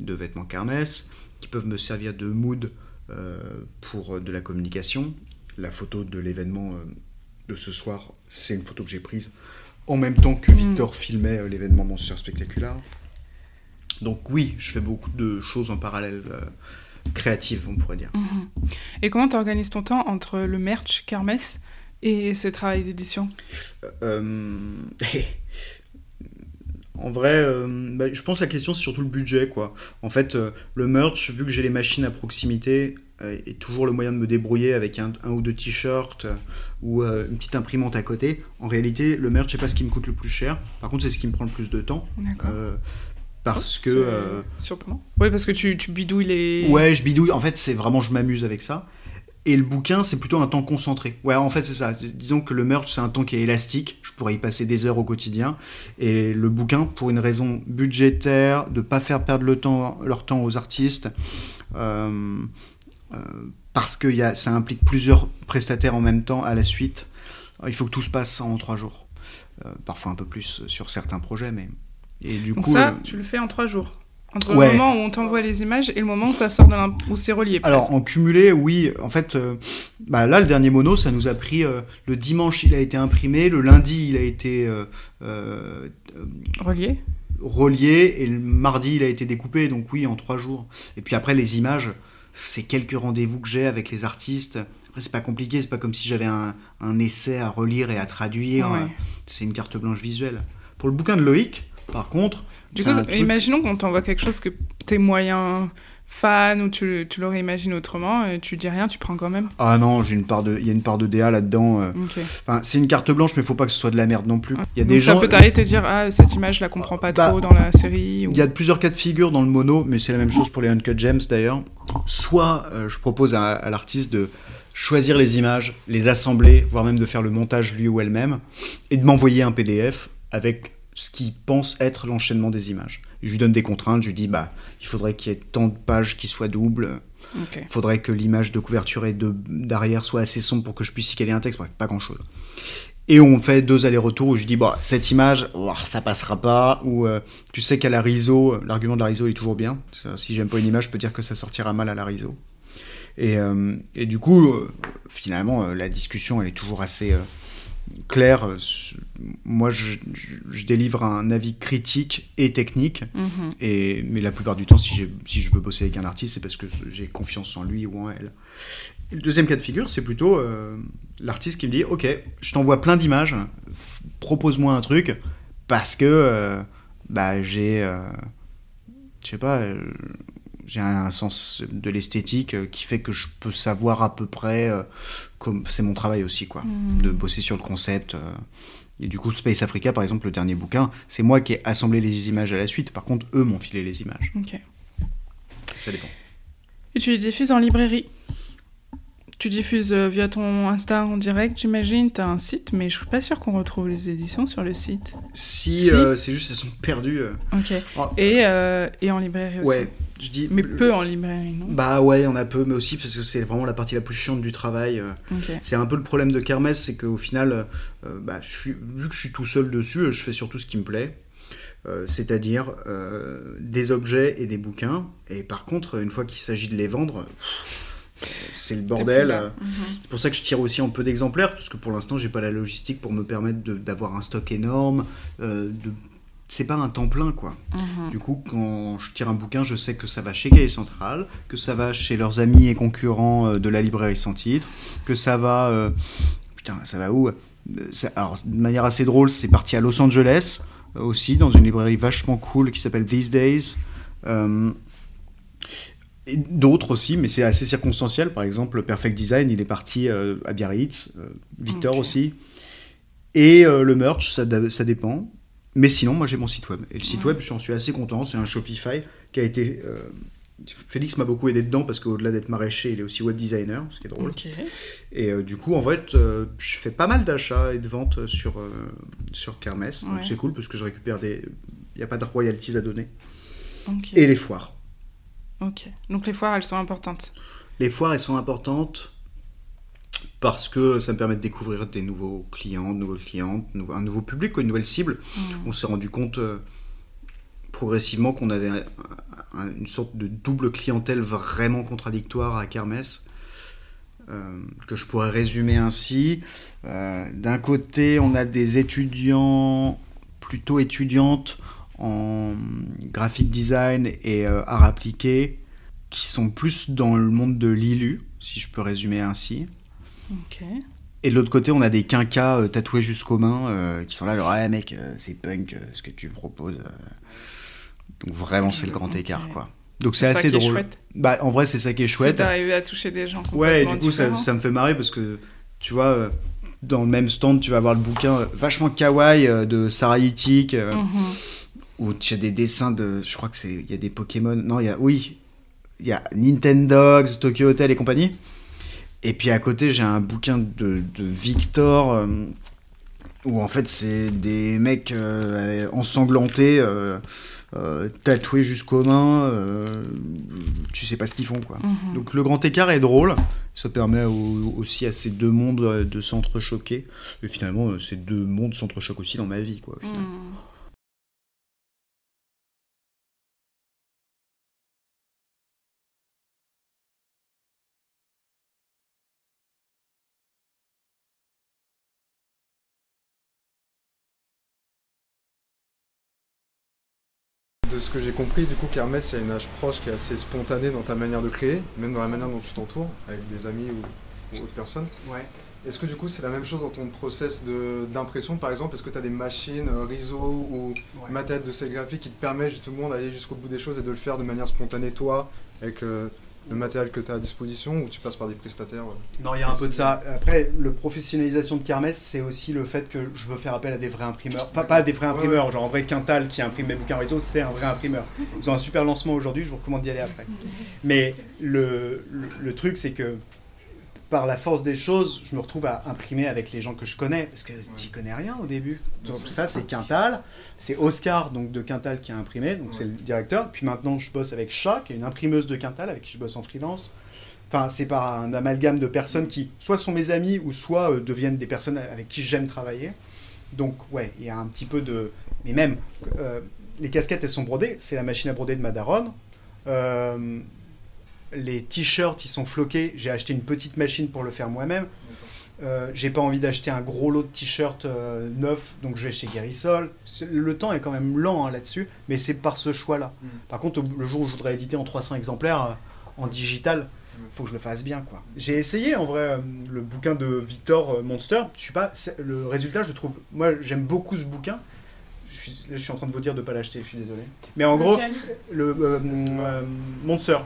S2: de vêtements kermesse, qui peuvent me servir de mood euh, pour de la communication. La photo de l'événement euh, de ce soir, c'est une photo que j'ai prise en même temps que Victor filmait euh, l'événement Monster Spectacular. Donc oui, je fais beaucoup de choses en parallèle euh, créatives, on pourrait dire.
S1: Mhm. Et comment tu organises ton temps entre le merch Kermesse et ces travaux d'édition
S2: Euh, en vrai, euh, bah, je pense que la question c'est surtout le budget quoi. En fait, euh, le merch, vu que j'ai les machines à proximité, euh, est toujours le moyen de me débrouiller avec un, un ou deux t-shirts euh, ou euh, une petite imprimante à côté. En réalité, le merch c'est pas ce qui me coûte le plus cher. Par contre, c'est ce qui me prend le plus de temps
S1: D'accord.
S2: euh, parce que
S1: C'est
S2: euh,
S1: Surprenant. Oui, parce que tu, tu bidouilles les.
S2: Ouais, je bidouille. En fait, c'est vraiment, je m'amuse avec ça. Et le bouquin, c'est plutôt un temps concentré. Ouais, en fait, c'est ça. Disons que le merch, c'est un temps qui est élastique. Je pourrais y passer des heures au quotidien. Et le bouquin, pour une raison budgétaire, de pas faire perdre le temps, leur temps aux artistes, euh, euh, parce que y a, ça implique plusieurs prestataires en même temps à la suite. Il faut que tout se passe en trois jours. Euh, parfois un peu plus sur certains projets, mais Et du
S1: Donc
S2: coup,
S1: ça,
S2: euh,
S1: tu le fais en trois jours. Entre
S2: Ouais.
S1: le moment où on t'envoie les images et le moment où ça sort de l'im- où c'est relié.
S2: Alors en cumulé, oui. En fait, euh, bah, là, le dernier mono, ça nous a pris. euh, le dimanche, il a été imprimé. Le lundi, il a été euh,
S1: relié.
S2: relié. Et le mardi, il a été découpé. Donc oui, en trois jours. Et puis après, les images, c'est quelques rendez-vous que j'ai avec les artistes. Après, c'est pas compliqué. C'est pas comme si j'avais un, un essai à relire et à traduire.
S1: Ouais.
S2: C'est une carte blanche visuelle. Pour le bouquin de Loïc, par contre,
S1: Du coup, imaginons qu'on t'envoie quelque chose que t'es moyen fan ou tu, tu l'aurais imaginé autrement, et tu dis rien, tu prends quand même.
S2: Ah non, j'ai une part de, il y a une part de DA là-dedans. euh. C'est une carte blanche, mais faut pas que ce soit de la merde non plus. Il y a
S1: Donc
S2: des
S1: ça
S2: gens.
S1: peut t'arrêter de te dire ah cette image je la comprends pas
S2: Bah,
S1: trop dans la série. Ou...
S2: Il y a plusieurs cas de figure dans le mono, mais c'est la même chose pour les Uncut Gems d'ailleurs. Soit euh, je propose à, à l'artiste de choisir les images, les assembler, voire même de faire le montage lui ou elle-même, et de m'envoyer un PDF avec ce qu'il pense être l'enchaînement des images. Je lui donne des contraintes, je lui dis bah il faudrait qu'il y ait tant de pages qui soient doubles, il faudrait que l'image de couverture et de d'arrière soit assez sombre pour que je puisse y caler un texte, bref, pas grand chose. Et on fait deux allers-retours où je dis, bah, cette image, ouah, ça passera pas. Ou euh, tu sais qu'à la RISO, l'argument de la RISO est toujours bien. Si j'aime pas une image, je peux dire que ça sortira mal à la RISO. Et, euh, et du coup, euh, finalement, la discussion, elle est toujours assez claire. Euh, Moi, je, délivre un avis critique et technique.
S1: Mhm.
S2: Et, mais la plupart du temps, si, si je veux bosser avec un artiste, c'est parce que j'ai confiance en lui ou en elle. Et le deuxième cas de figure, c'est plutôt euh, l'artiste qui me dit Ok, je t'envoie plein d'images, propose-moi un truc, parce que euh, bah, j'ai. euh, je sais pas. J'ai un sens de l'esthétique euh, qui fait que je peux savoir à peu près euh, comme c'est mon travail aussi quoi
S1: Mhm.
S2: de bosser sur le concept. euh. Et du coup, Space Africa, par exemple, le dernier bouquin, c'est moi qui ai assemblé les images à la suite. Par contre, eux m'ont filé les images.
S1: Ok.
S2: Ça dépend.
S1: Et tu les diffuses en librairie? Tu diffuses euh, via ton Insta en direct, j'imagine. T'as un site, mais je suis pas sûre qu'on retrouve les éditions sur le site.
S2: Si,
S1: Si.
S2: euh, c'est juste, elles sont perdues. euh.
S1: Ok.
S2: Oh,
S1: Et, euh, et en librairie aussi.
S2: ouais, je dis.
S1: Mais peu en librairie, non?
S2: Bah ouais, on a peu, mais aussi parce que c'est vraiment la partie la plus chiante du travail. C'est un peu le problème de Kermesse, c'est qu'au final, euh, bah, je suis, vu que je suis tout seul dessus, je fais surtout ce qui me plaît. Euh, c'est-à-dire euh, des objets et des bouquins. Et par contre, une fois qu'il s'agit de les vendre, pff, c'est le bordel.
S1: Mhm.
S2: C'est pour ça que je tire aussi en peu d'exemplaires, parce que pour l'instant, j'ai pas la logistique pour me permettre d'avoir un stock énorme. euh, de... C'est pas un temps plein, quoi.
S1: Mhm.
S2: Du coup, quand je tire un bouquin, je sais que ça va chez Cahiers Central, que ça va chez leurs amis et concurrents euh, de la librairie sans titre, que ça va. euh, Putain, ça va où? Euh, ça- Alors, de manière assez drôle, c'est parti à Los Angeles, aussi, dans une librairie vachement cool qui s'appelle These Days. Euh, D'autres aussi, mais c'est assez circonstanciel. Par exemple, le Perfect Design, il est parti euh, à Biarritz, euh, Victor aussi. Et euh, le merch, ça, ça dépend. Mais sinon, moi j'ai mon site web. Et le site web, j'en suis assez content. C'est un Shopify qui a été. Félix m'a beaucoup aidé dedans parce qu'au-delà d'être maraîcher, il est aussi web designer, ce qui est drôle. Et du coup, en fait, je fais pas mal d'achats et de ventes sur, sur Kermesse. Donc c'est cool parce que je récupère des. Il n'y a pas de royalties à donner. Et les foires.
S1: Ok. Donc les foires, elles sont importantes.
S2: Les foires, elles sont importantes parce que ça me permet de découvrir des nouveaux clients, de nouvelles clientes, un nouveau public, une nouvelle cible.
S1: Mhm.
S2: On s'est rendu compte euh, progressivement qu'on avait un- un- une sorte de double clientèle vraiment contradictoire à Kermesse, euh, que je pourrais résumer ainsi. Euh, D'un côté, on a des étudiants, plutôt étudiantes en graphic design et euh, art appliqué, qui sont plus dans le monde de l'ILU, si je peux résumer ainsi. Et de l'autre côté, on a des quinquas euh, tatoués jusqu'aux mains euh, qui sont là, genre, ouais, mec, euh, c'est punk ce que tu me proposes. Donc vraiment, c'est le grand écart, quoi. Donc c'est
S1: C'est ça
S2: assez
S1: qui est
S2: drôle.
S1: chouette.
S2: Bah, en vrai, c'est ça qui est
S1: C'est
S2: chouette.
S1: d'arriver à toucher des gens
S2: Ouais, et du coup, ça, ça me fait marrer parce que, tu vois, dans le même stand, tu vas avoir le bouquin vachement kawaii de Sarah Yitik, euh,
S1: Mhm.
S2: Où tu as des dessins de. Je crois que c'est. Il y a des Pokémon. Non, il y a. Oui. Il y a Nintendogs, Tokyo Hotel et compagnie. Et puis à côté, j'ai un bouquin de, de Victor. euh, où en fait, c'est des mecs euh, ensanglantés, euh, tatoués jusqu'aux mains. tu sais pas ce qu'ils font, quoi.
S1: Mhm.
S2: Donc le grand écart est drôle. Ça permet au- aussi à ces deux mondes de s'entrechoquer. Et finalement, ces deux mondes s'entrechoquent aussi dans ma vie, quoi. au final.
S1: Mhm.
S4: De ce que j'ai compris, du coup, Kermesse, il y a une âge proche qui est assez spontanée dans ta manière de créer, même dans la manière dont tu t'entoures, avec des amis ou, ou autres personnes.
S2: Ouais.
S4: Est-ce que du coup c'est la même chose dans ton process d'impression par exemple? Est-ce que tu as des machines, euh, réseaux ou
S2: Ouais.
S4: matériel de sérigraphie qui te permettent justement d'aller jusqu'au bout des choses et de le faire de manière spontanée toi, avec euh, le matériel que tu as à disposition ou tu passes par des prestataires euh
S2: Non, il y a un peu de ça. Après, le professionnalisation de Kermesse, c'est aussi le fait que je veux faire appel à des vrais imprimeurs. Pas, pas à des vrais
S4: Ouais.
S2: imprimeurs, genre en vrai Quintal qui imprime mes bouquins réseau, c'est un vrai imprimeur. Ils ont un super lancement aujourd'hui, je vous recommande d'y aller après. Mais le, le, le truc, c'est que par la force des choses, je me retrouve à imprimer avec les gens que je connais, parce que tu connais rien au début. Donc ça, c'est Quintal, c'est Oscar donc de Quintal qui a imprimé, donc c'est le directeur. Puis maintenant, je bosse avec Chat, qui est une imprimeuse de Quintal, avec qui je bosse en freelance. Enfin, c'est par un amalgame de personnes qui soit sont mes amis ou soit euh, deviennent des personnes avec qui j'aime travailler. Donc ouais, il y a un petit peu de... Mais même, euh, les casquettes, elles sont brodées, c'est la machine à broder de ma daronne. Euh, les t-shirts, ils sont floqués, j'ai acheté une petite machine pour le faire moi-même. Euh, j'ai pas envie d'acheter un gros lot de t-shirts euh, neufs, donc je vais chez Guérissol. Le temps est quand même lent hein, là-dessus, mais c'est par ce choix-là.
S4: Mm.
S2: Par contre, le jour où je voudrais éditer en 300 exemplaires euh, en digital, faut que je le fasse bien, quoi. J'ai essayé en vrai euh, le bouquin de Victor euh, Monster. Je suis pas, c'est- le résultat, je le trouve. Moi, j'aime beaucoup ce bouquin. Je suis, là, je suis en train de vous dire de pas l'acheter. Je suis désolé. Mais en gros, le euh, euh, Monster.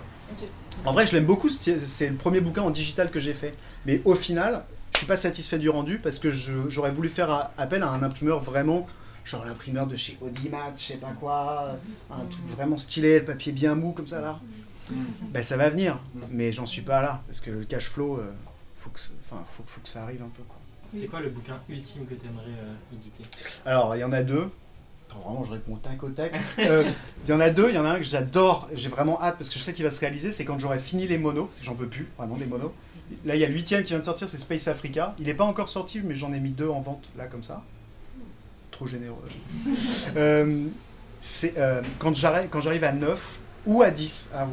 S2: En vrai, je l'aime beaucoup. C'est le premier bouquin en digital que j'ai fait. Mais au final, je suis pas satisfait du rendu parce que j'aurais voulu faire appel à un imprimeur vraiment, genre l'imprimeur de chez Audimat, je sais pas quoi, un truc vraiment stylé, le papier bien mou comme ça là. Ben ça va venir, mais j'en suis pas là parce que le cash flow, euh, faut que, ça- enfin, faut, faut que ça arrive un peu quoi.
S5: C'est quoi le bouquin ultime que tu aimerais éditer?
S2: Alors, il y en a deux. Vraiment, je réponds tac au tac. Euh, Il y en a deux. Il y en a un que j'adore. J'ai vraiment hâte parce que je sais qu'il va se réaliser. C'est quand j'aurai fini les monos. Parce que j'en peux plus, vraiment, des monos. Là, il y a le huitième qui vient de sortir. C'est Space Africa. Il n'est pas encore sorti, mais j'en ai mis deux en vente, là, comme ça. Trop généreux. Euh, euh, quand j'arrive à 9 ou à 10 à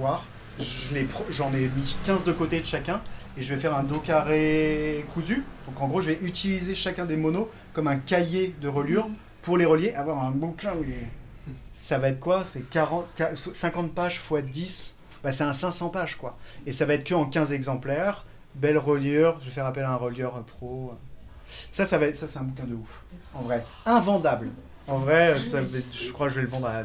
S2: pro- j'en ai mis 15 de côté de chacun et je vais faire un dos carré cousu. Donc en gros, je vais utiliser chacun des monos comme un cahier de reliure pour les relier, avoir un bouquin. il- Ça va être quoi? C'est 40 qua- 50 pages x 10. Bah, c'est un 500 pages quoi. Et ça va être que en 15 exemplaires. Belle reliure. Je vais faire appel à un relieur pro. Ça, ça va être, ça c'est un bouquin de ouf. En vrai, invendable. En vrai, ça je crois que je vais le vendre à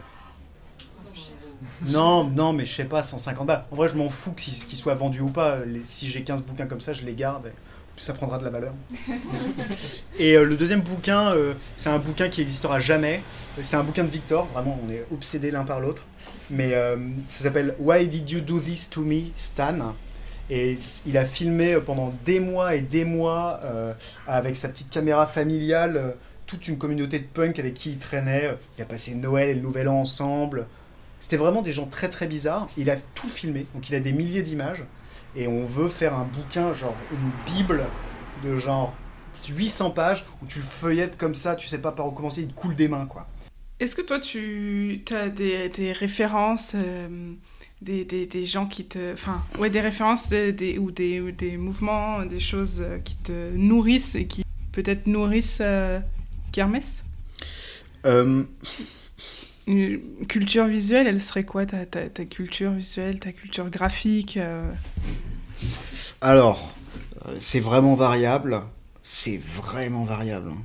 S2: non, non, mais je sais pas, 150 balles. En vrai, je m'en fous qu'il soit vendu ou pas. Si j'ai 15 bouquins comme ça, je les garde. Ça prendra de la valeur. et euh, le deuxième bouquin, euh, c'est un bouquin qui existera jamais. C'est un bouquin de Victor. Vraiment, on est obsédés l'un par l'autre. Mais euh, ça s'appelle Why Did You Do This to Me, Stan? Et il a filmé pendant des mois et des mois avec sa petite caméra familiale toute une communauté de punk avec qui il traînait. Il a passé Noël et le Nouvel An ensemble. C'était vraiment des gens très très bizarres. Il a tout filmé, donc il a des milliers d'images. Et on veut faire un bouquin, genre une bible de genre 800 pages où tu le feuillettes comme ça, tu sais pas par où commencer, il te coule des mains quoi.
S1: Est-ce que toi, tu as des, des références, euh, des, des, des gens qui te... Enfin, ouais, des références des, ou, des, ou des mouvements, des choses euh, qui te nourrissent et qui peut-être nourrissent euh, Kermesse?
S2: Euh,
S1: Une culture visuelle, elle serait quoi ta, ta, ta culture visuelle, ta culture graphique euh,
S2: Alors, euh, c'est vraiment variable. C'est vraiment variable. hein.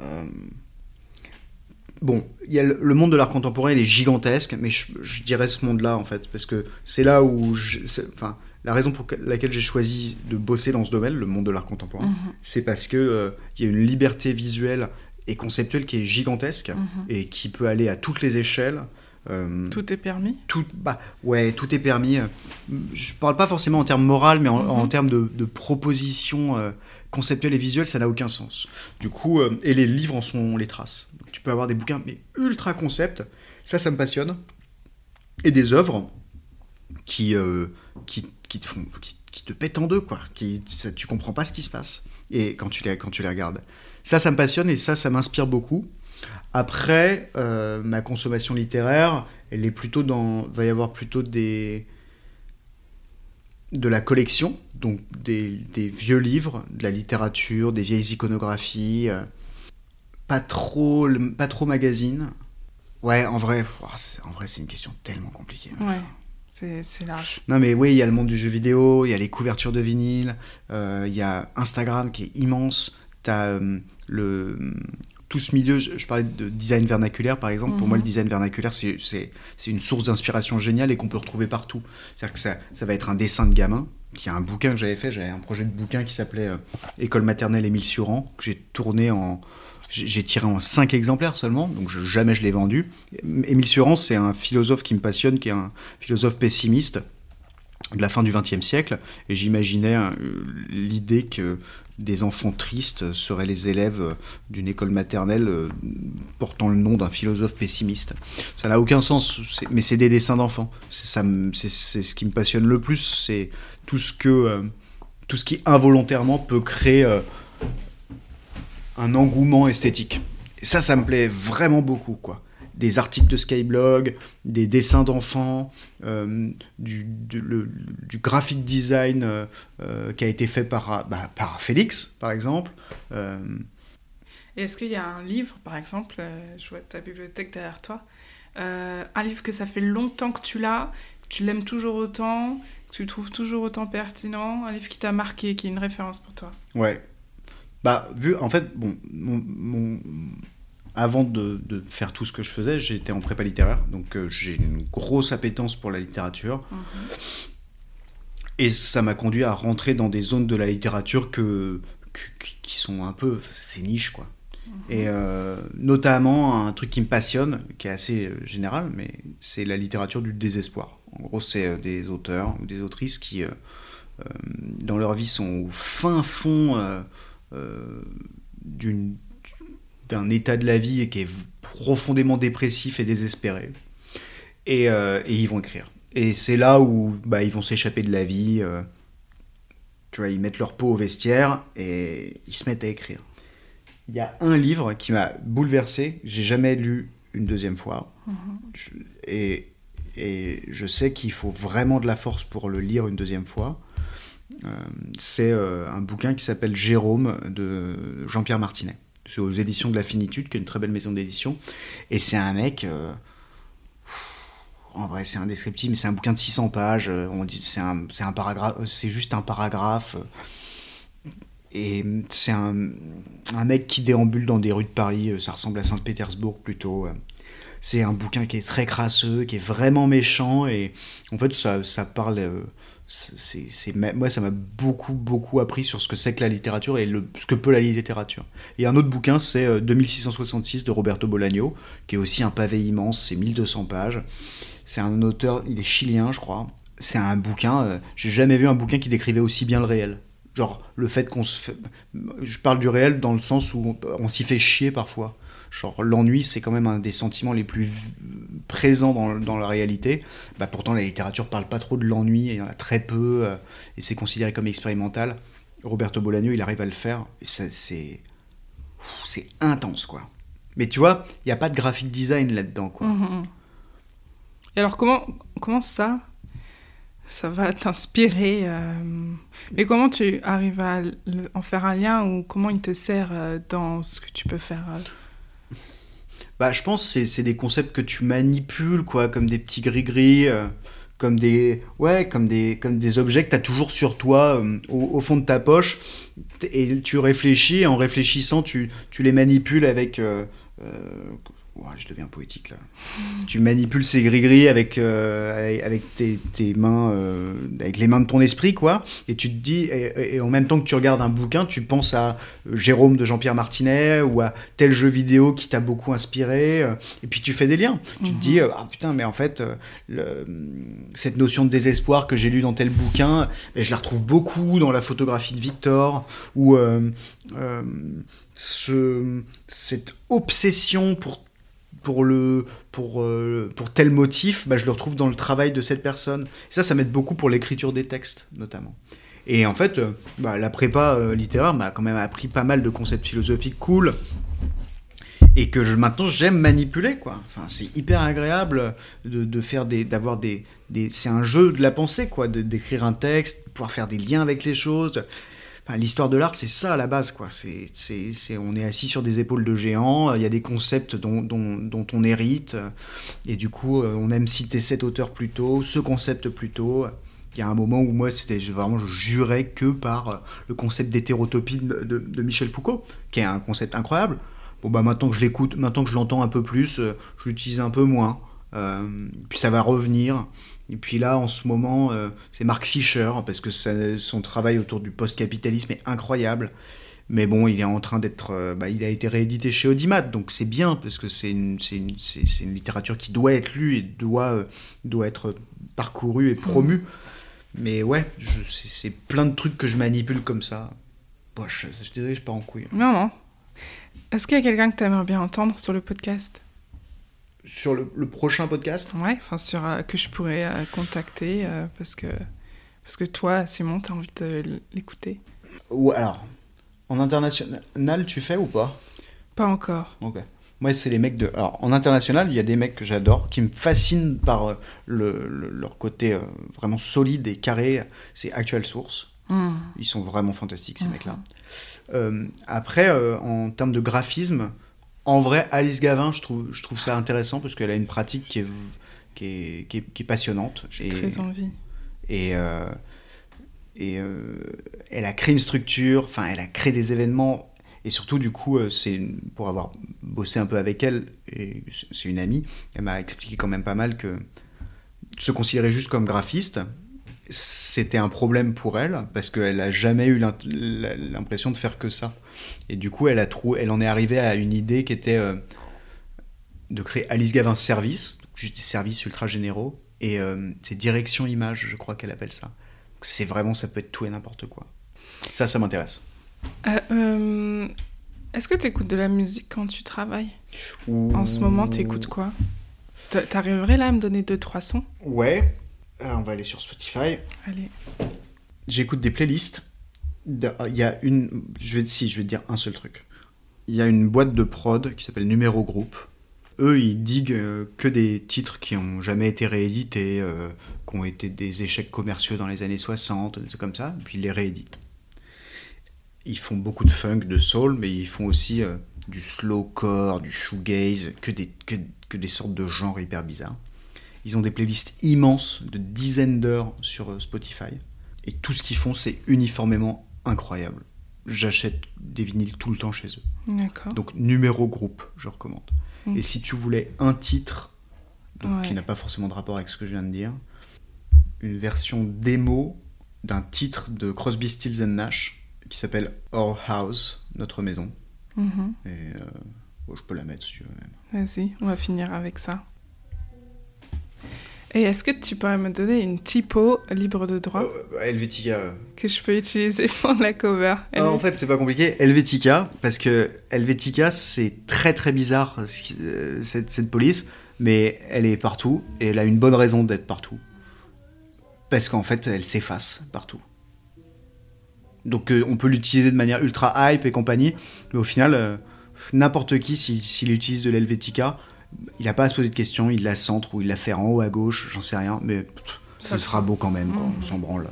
S2: Euh, Bon, y a le, le monde de l'art contemporain, il est gigantesque, mais je, je dirais ce monde-là, en fait, parce que c'est là où... je- Enfin, la raison pour laquelle j'ai choisi de bosser dans ce domaine, le monde de l'art contemporain,
S1: mhm,
S2: c'est parce que euh, il y a une liberté visuelle et conceptuelle qui est gigantesque
S1: mhm.
S2: et qui peut aller à toutes les échelles. Euh,
S1: Tout est permis
S2: tout, bah, ouais, tout est permis. Je parle pas forcément en termes moral, mais en,
S1: Mhm.
S2: en termes de, de propositions euh, conceptuelles et visuelles, ça n'a aucun sens. Du coup, euh, et les livres en sont les traces. Donc, tu peux avoir des bouquins, mais ultra concept. Ça, ça me passionne. Et des œuvres qui, qui, qui te font, qui, qui te pètent en deux, quoi. Qui, ça, tu comprends pas ce qui se passe. Et quand tu les, quand tu les regardes. Ça, ça me passionne et ça, ça m'inspire beaucoup. Après, euh, ma consommation littéraire, elle est plutôt dans. va y avoir plutôt des. de la collection, donc des, des vieux livres, de la littérature, des vieilles iconographies, euh, pas trop, le- pas trop magazine. Ouais, en vrai, c'est- en vrai, c'est une question tellement compliquée.
S1: Ouais, c'est c'est large.
S2: Non mais oui, il y a le monde du jeu vidéo, il y a les couvertures de vinyle, euh, il y a Instagram qui est immense, euh, le tout ce milieu, je, je parlais de design vernaculaire par exemple, pour moi le
S1: Mhm.
S2: design vernaculaire c'est- une source d'inspiration géniale et qu'on peut retrouver partout. C'est-à-dire que ça, ça va être un dessin de gamin, qui est un bouquin que j'avais fait, j'avais un projet de bouquin qui s'appelait euh, École maternelle Émile Suran, que j'ai tourné en... J'ai j'ai tiré en 5 exemplaires seulement, donc je- jamais je l'ai vendu. Émile Suran, c'est un philosophe qui me passionne, qui est un philosophe pessimiste de la fin du XXe siècle, et j'imaginais euh, l'idée que des enfants tristes seraient les élèves euh, d'une école maternelle euh, portant le nom d'un philosophe pessimiste. Ça n'a aucun sens, mais c'est des dessins d'enfants. C'est ce qui me passionne le plus, c'est tout ce euh, tout ce qui involontairement peut créer un engouement esthétique. Et ça, ça me plaît vraiment beaucoup, quoi. Des articles de Skyblog, des dessins d'enfants, euh, du, du, le- du graphic design euh, euh, qui a été fait par, bah, par Félix, par exemple.
S1: Et est-ce qu'il y a un livre, par exemple, je vois ta bibliothèque derrière toi, un livre que ça fait longtemps que tu l'as, que tu l'aimes toujours autant, que tu le trouves toujours autant pertinent, un livre qui t'a marqué, qui est une référence pour toi?
S2: Ouais. Bah, vu, en fait, bon, mon, mon- avant de, de faire tout ce que je faisais, j'étais en prépa littéraire, donc euh, j'ai une grosse appétence pour la littérature. Et ça m'a conduit à rentrer dans des zones de la littérature que, que- qui sont un peu. C'est niche, quoi. Et euh, notamment, un truc qui me passionne, qui est assez euh, général, mais c'est la littérature du désespoir. En gros, c'est des auteurs ou des autrices qui, euh, dans leur vie, sont au fin fond d'une- d'un état de la vie et qui est profondément dépressif et désespéré. Et, euh, et ils vont écrire. Et c'est là où bah, ils vont s'échapper de la vie. euh, tu vois, ils mettent leur peau au vestiaire et ils se mettent à écrire. Il y a un livre qui m'a bouleversé, j'ai jamais lu une deuxième fois. Je- et, et je sais qu'il faut vraiment de la force pour le lire une deuxième fois. Euh, c'est un bouquin qui s'appelle Jérôme de Jean-Pierre Martinet. C'est aux éditions de la Finitude, qui est une très belle maison d'édition. Et c'est un mec. euh, en vrai, c'est indescriptible, mais c'est un bouquin de 600 pages. euh, on dit, c'est un, c'est un paragraphe, euh, c'est juste un paragraphe. Et c'est un, mec qui déambule dans des rues de Paris. Ça ressemble à Saint-Pétersbourg plutôt. C'est un bouquin qui est très crasseux, qui est vraiment méchant. Et en fait, ça parle. Euh, c'est, moi, ça m'a beaucoup, beaucoup appris sur ce que c'est que la littérature et le, ce que peut la littérature. Et un autre bouquin, c'est euh, 2666 de Roberto Bolaño, qui est aussi un pavé immense, c'est 1200 pages. C'est un auteur, il est chilien, je crois. C'est un bouquin, euh, j'ai jamais vu un bouquin qui décrivait aussi bien le réel. Genre, le fait qu'on se fait. Je parle du réel dans le sens où on s'y fait chier parfois. Genre, l'ennui, c'est quand même un des sentiments les plus présents dans, dans la réalité. Bah, pourtant, la littérature parle pas trop de l'ennui, il y en a très peu, euh, et c'est considéré comme expérimental. Roberto Bolaño, il arrive à le faire, c'est. C'est intense, quoi. Mais tu vois, il n'y a pas de graphic design là-dedans, quoi.
S1: Mhm. Et alors, comment, comment ça, ça va t'inspirer euh, Mais comment tu arrives à en faire un lien ou comment il te sert euh, dans ce que tu peux faire euh
S2: Bah, je pense que c'est- des concepts que tu manipules, quoi, comme des petits gris-gris, euh, comme des, ouais, comme des, comme des objets que tu as toujours sur toi, euh, au, fond de ta poche, et tu réfléchis, et en réfléchissant, tu, tu les manipules avec... euh, je deviens poétique, là. Tu manipules ces gris-gris avec, euh, avec, tes, tes mains, euh, avec les mains de ton esprit, quoi, et tu te dis, et, et en même temps que tu regardes un bouquin, tu penses à euh, Jérôme de Jean-Pierre Martinet, ou à tel jeu vidéo qui t'a beaucoup inspiré, euh, et puis tu fais des liens. Tu te dis, euh, ah putain, mais en fait, le- cette notion de désespoir que j'ai lue dans tel bouquin, je la retrouve beaucoup dans la photographie de Victor, ou ce- cette obsession pour pour le pour euh, pour tel motif bah, je le retrouve dans le travail de cette personne ça ça m'aide beaucoup pour l'écriture des textes notamment et en fait euh, bah, la prépa euh, littéraire m'a quand même appris pas mal de concepts philosophiques cool et que je, maintenant j'aime manipuler quoi. Enfin c'est hyper agréable de, de faire des d'avoir des, des c'est un jeu de la pensée quoi, d'écrire un texte, pouvoir faire des liens avec les choses. L'histoire de l'art, c'est ça à la base, quoi. C'est, c'est, c'est- on est assis sur des épaules de géants, il y a des concepts dont, dont, dont on hérite, et du coup, euh, on aime citer cet auteur plus tôt, ce concept plus tôt. Il y a un moment où moi, c'était vraiment, je jurais que par euh, le concept d'hétérotopie de, Michel Foucault, qui est un concept incroyable. Bon, bah maintenant que je l'écoute, maintenant que je l'entends un peu plus, euh, je l'utilise un peu moins. Puis ça va revenir. Et puis là, en ce moment, euh, c'est Mark Fisher, parce que son travail autour du post-capitalisme est incroyable. Mais bon, il est en train d'être. euh, bah, il a été réédité chez Audimat, donc c'est bien, parce que c'est une, littérature qui doit être lue et doit, euh, être parcourue et promue. Mais ouais, je- c'est plein de trucs que je manipule comme ça. Bon, je, je suis désolé, je pars en couille.
S1: Non, non. Est-ce qu'il y a quelqu'un que tu aimerais bien entendre sur le podcast?
S2: Sur le, le prochain podcast
S1: Ouais, enfin, sur, euh, que je pourrais euh, contacter euh, parce, que, parce que toi, Simon, tu as envie de l'écouter
S2: Ou alors, en international, tu fais ou pas?
S1: Pas encore.
S2: Ok. Moi, c'est les mecs de. Alors, en international, il y a des mecs que j'adore, qui me fascinent par le, le- leur côté vraiment solide et carré. C'est Actual Source.
S1: Hmm.
S2: Ils sont vraiment fantastiques, ces
S1: Mhm.
S2: mecs-là. Après, en termes de graphisme, en vrai, Alice Gavin, je trouve, je trouve ça intéressant parce qu'elle a une pratique qui est, v- qui est, qui est, qui est passionnante.
S1: J'ai très envie.
S2: et, euh, et euh, elle a créé une structure, enfin, elle a créé des événements. Et surtout, du coup, euh, c'est pour avoir bossé un peu avec elle, et c'est une amie, elle m'a expliqué quand même pas mal que se considérer juste comme graphiste, c'était un problème pour elle, parce qu'elle a jamais eu l'impression de faire que ça. Et du coup, elle, a trou- elle en est arrivée à une idée qui était euh, de créer Alice Gavin Service, juste des services ultra généraux, et euh, c'est direction image, je crois qu'elle appelle ça. Donc C'est vraiment, ça peut être tout et n'importe quoi. Ça, ça m'intéresse.
S1: Euh, euh, Est-ce que tu écoutes de la musique quand tu travailles? En ce moment, tu écoutes quoi? T'a- T'arriverais là à me donner deux, trois sons?
S2: Ouais. On va aller sur Spotify.
S1: Allez.
S2: J'écoute des playlists. Il y a une. Je vais, si, je vais te dire un seul truc. Il y a une boîte de prod qui s'appelle Numéro Group. Eux, ils diguent euh, que des titres qui ont jamais été réédités, euh, qui ont été des échecs commerciaux dans les années 60, des comme ça, puis ils les rééditent. Ils font beaucoup de funk, de soul, mais ils font aussi euh, du slowcore, du shoegaze, que des, que des sortes de genres hyper bizarres. Ils ont des playlists immenses de dizaines d'heures sur euh, Spotify. Et tout ce qu'ils font, c'est uniformément incroyable. J'achète des vinyles tout le temps chez eux.
S1: D'accord.
S2: Donc numéro groupe, je recommande.
S1: Mm.
S2: Et si tu voulais un titre, donc,
S1: Ouais.
S2: qui n'a pas forcément de rapport avec ce que je viens de dire, une version démo d'un titre de Crosby, Stills and Nash qui s'appelle Our House, notre maison.
S1: Mhm.
S2: Et euh, bon, je peux la mettre si tu veux même.
S1: Vas-y, on va finir avec ça. Et est-ce que tu pourrais me donner une typo libre de droit
S2: Euh, Helvetica. euh,
S1: que je peux utiliser pour la cover?
S2: Ah, en fait, c'est pas compliqué. Helvetica, parce que Helvetica, c'est très très bizarre qui- euh, cette, cette police, mais elle est partout et elle a une bonne raison d'être partout. Parce qu'en fait, elle s'efface partout. Donc, euh, on peut l'utiliser de manière ultra hype et compagnie, mais au final, euh, n'importe qui, s'il s'il utilise de l'Helvetica, il n'a pas à se poser de questions, il la centre ou il la fait en haut à gauche, j'en sais rien, mais pff,
S1: Ça
S2: ce sera beau quand même, quoi,
S1: Mhm.
S2: on s'en branle.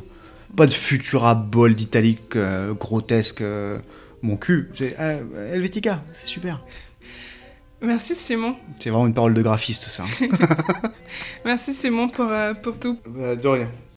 S2: Pas de Futura bold italique euh, grotesque, euh, mon cul. C'est euh, Helvetica, c'est super.
S1: Merci Simon.
S2: C'est vraiment une parole de graphiste, ça.
S1: Merci Simon pour, euh, pour tout.
S2: de rien.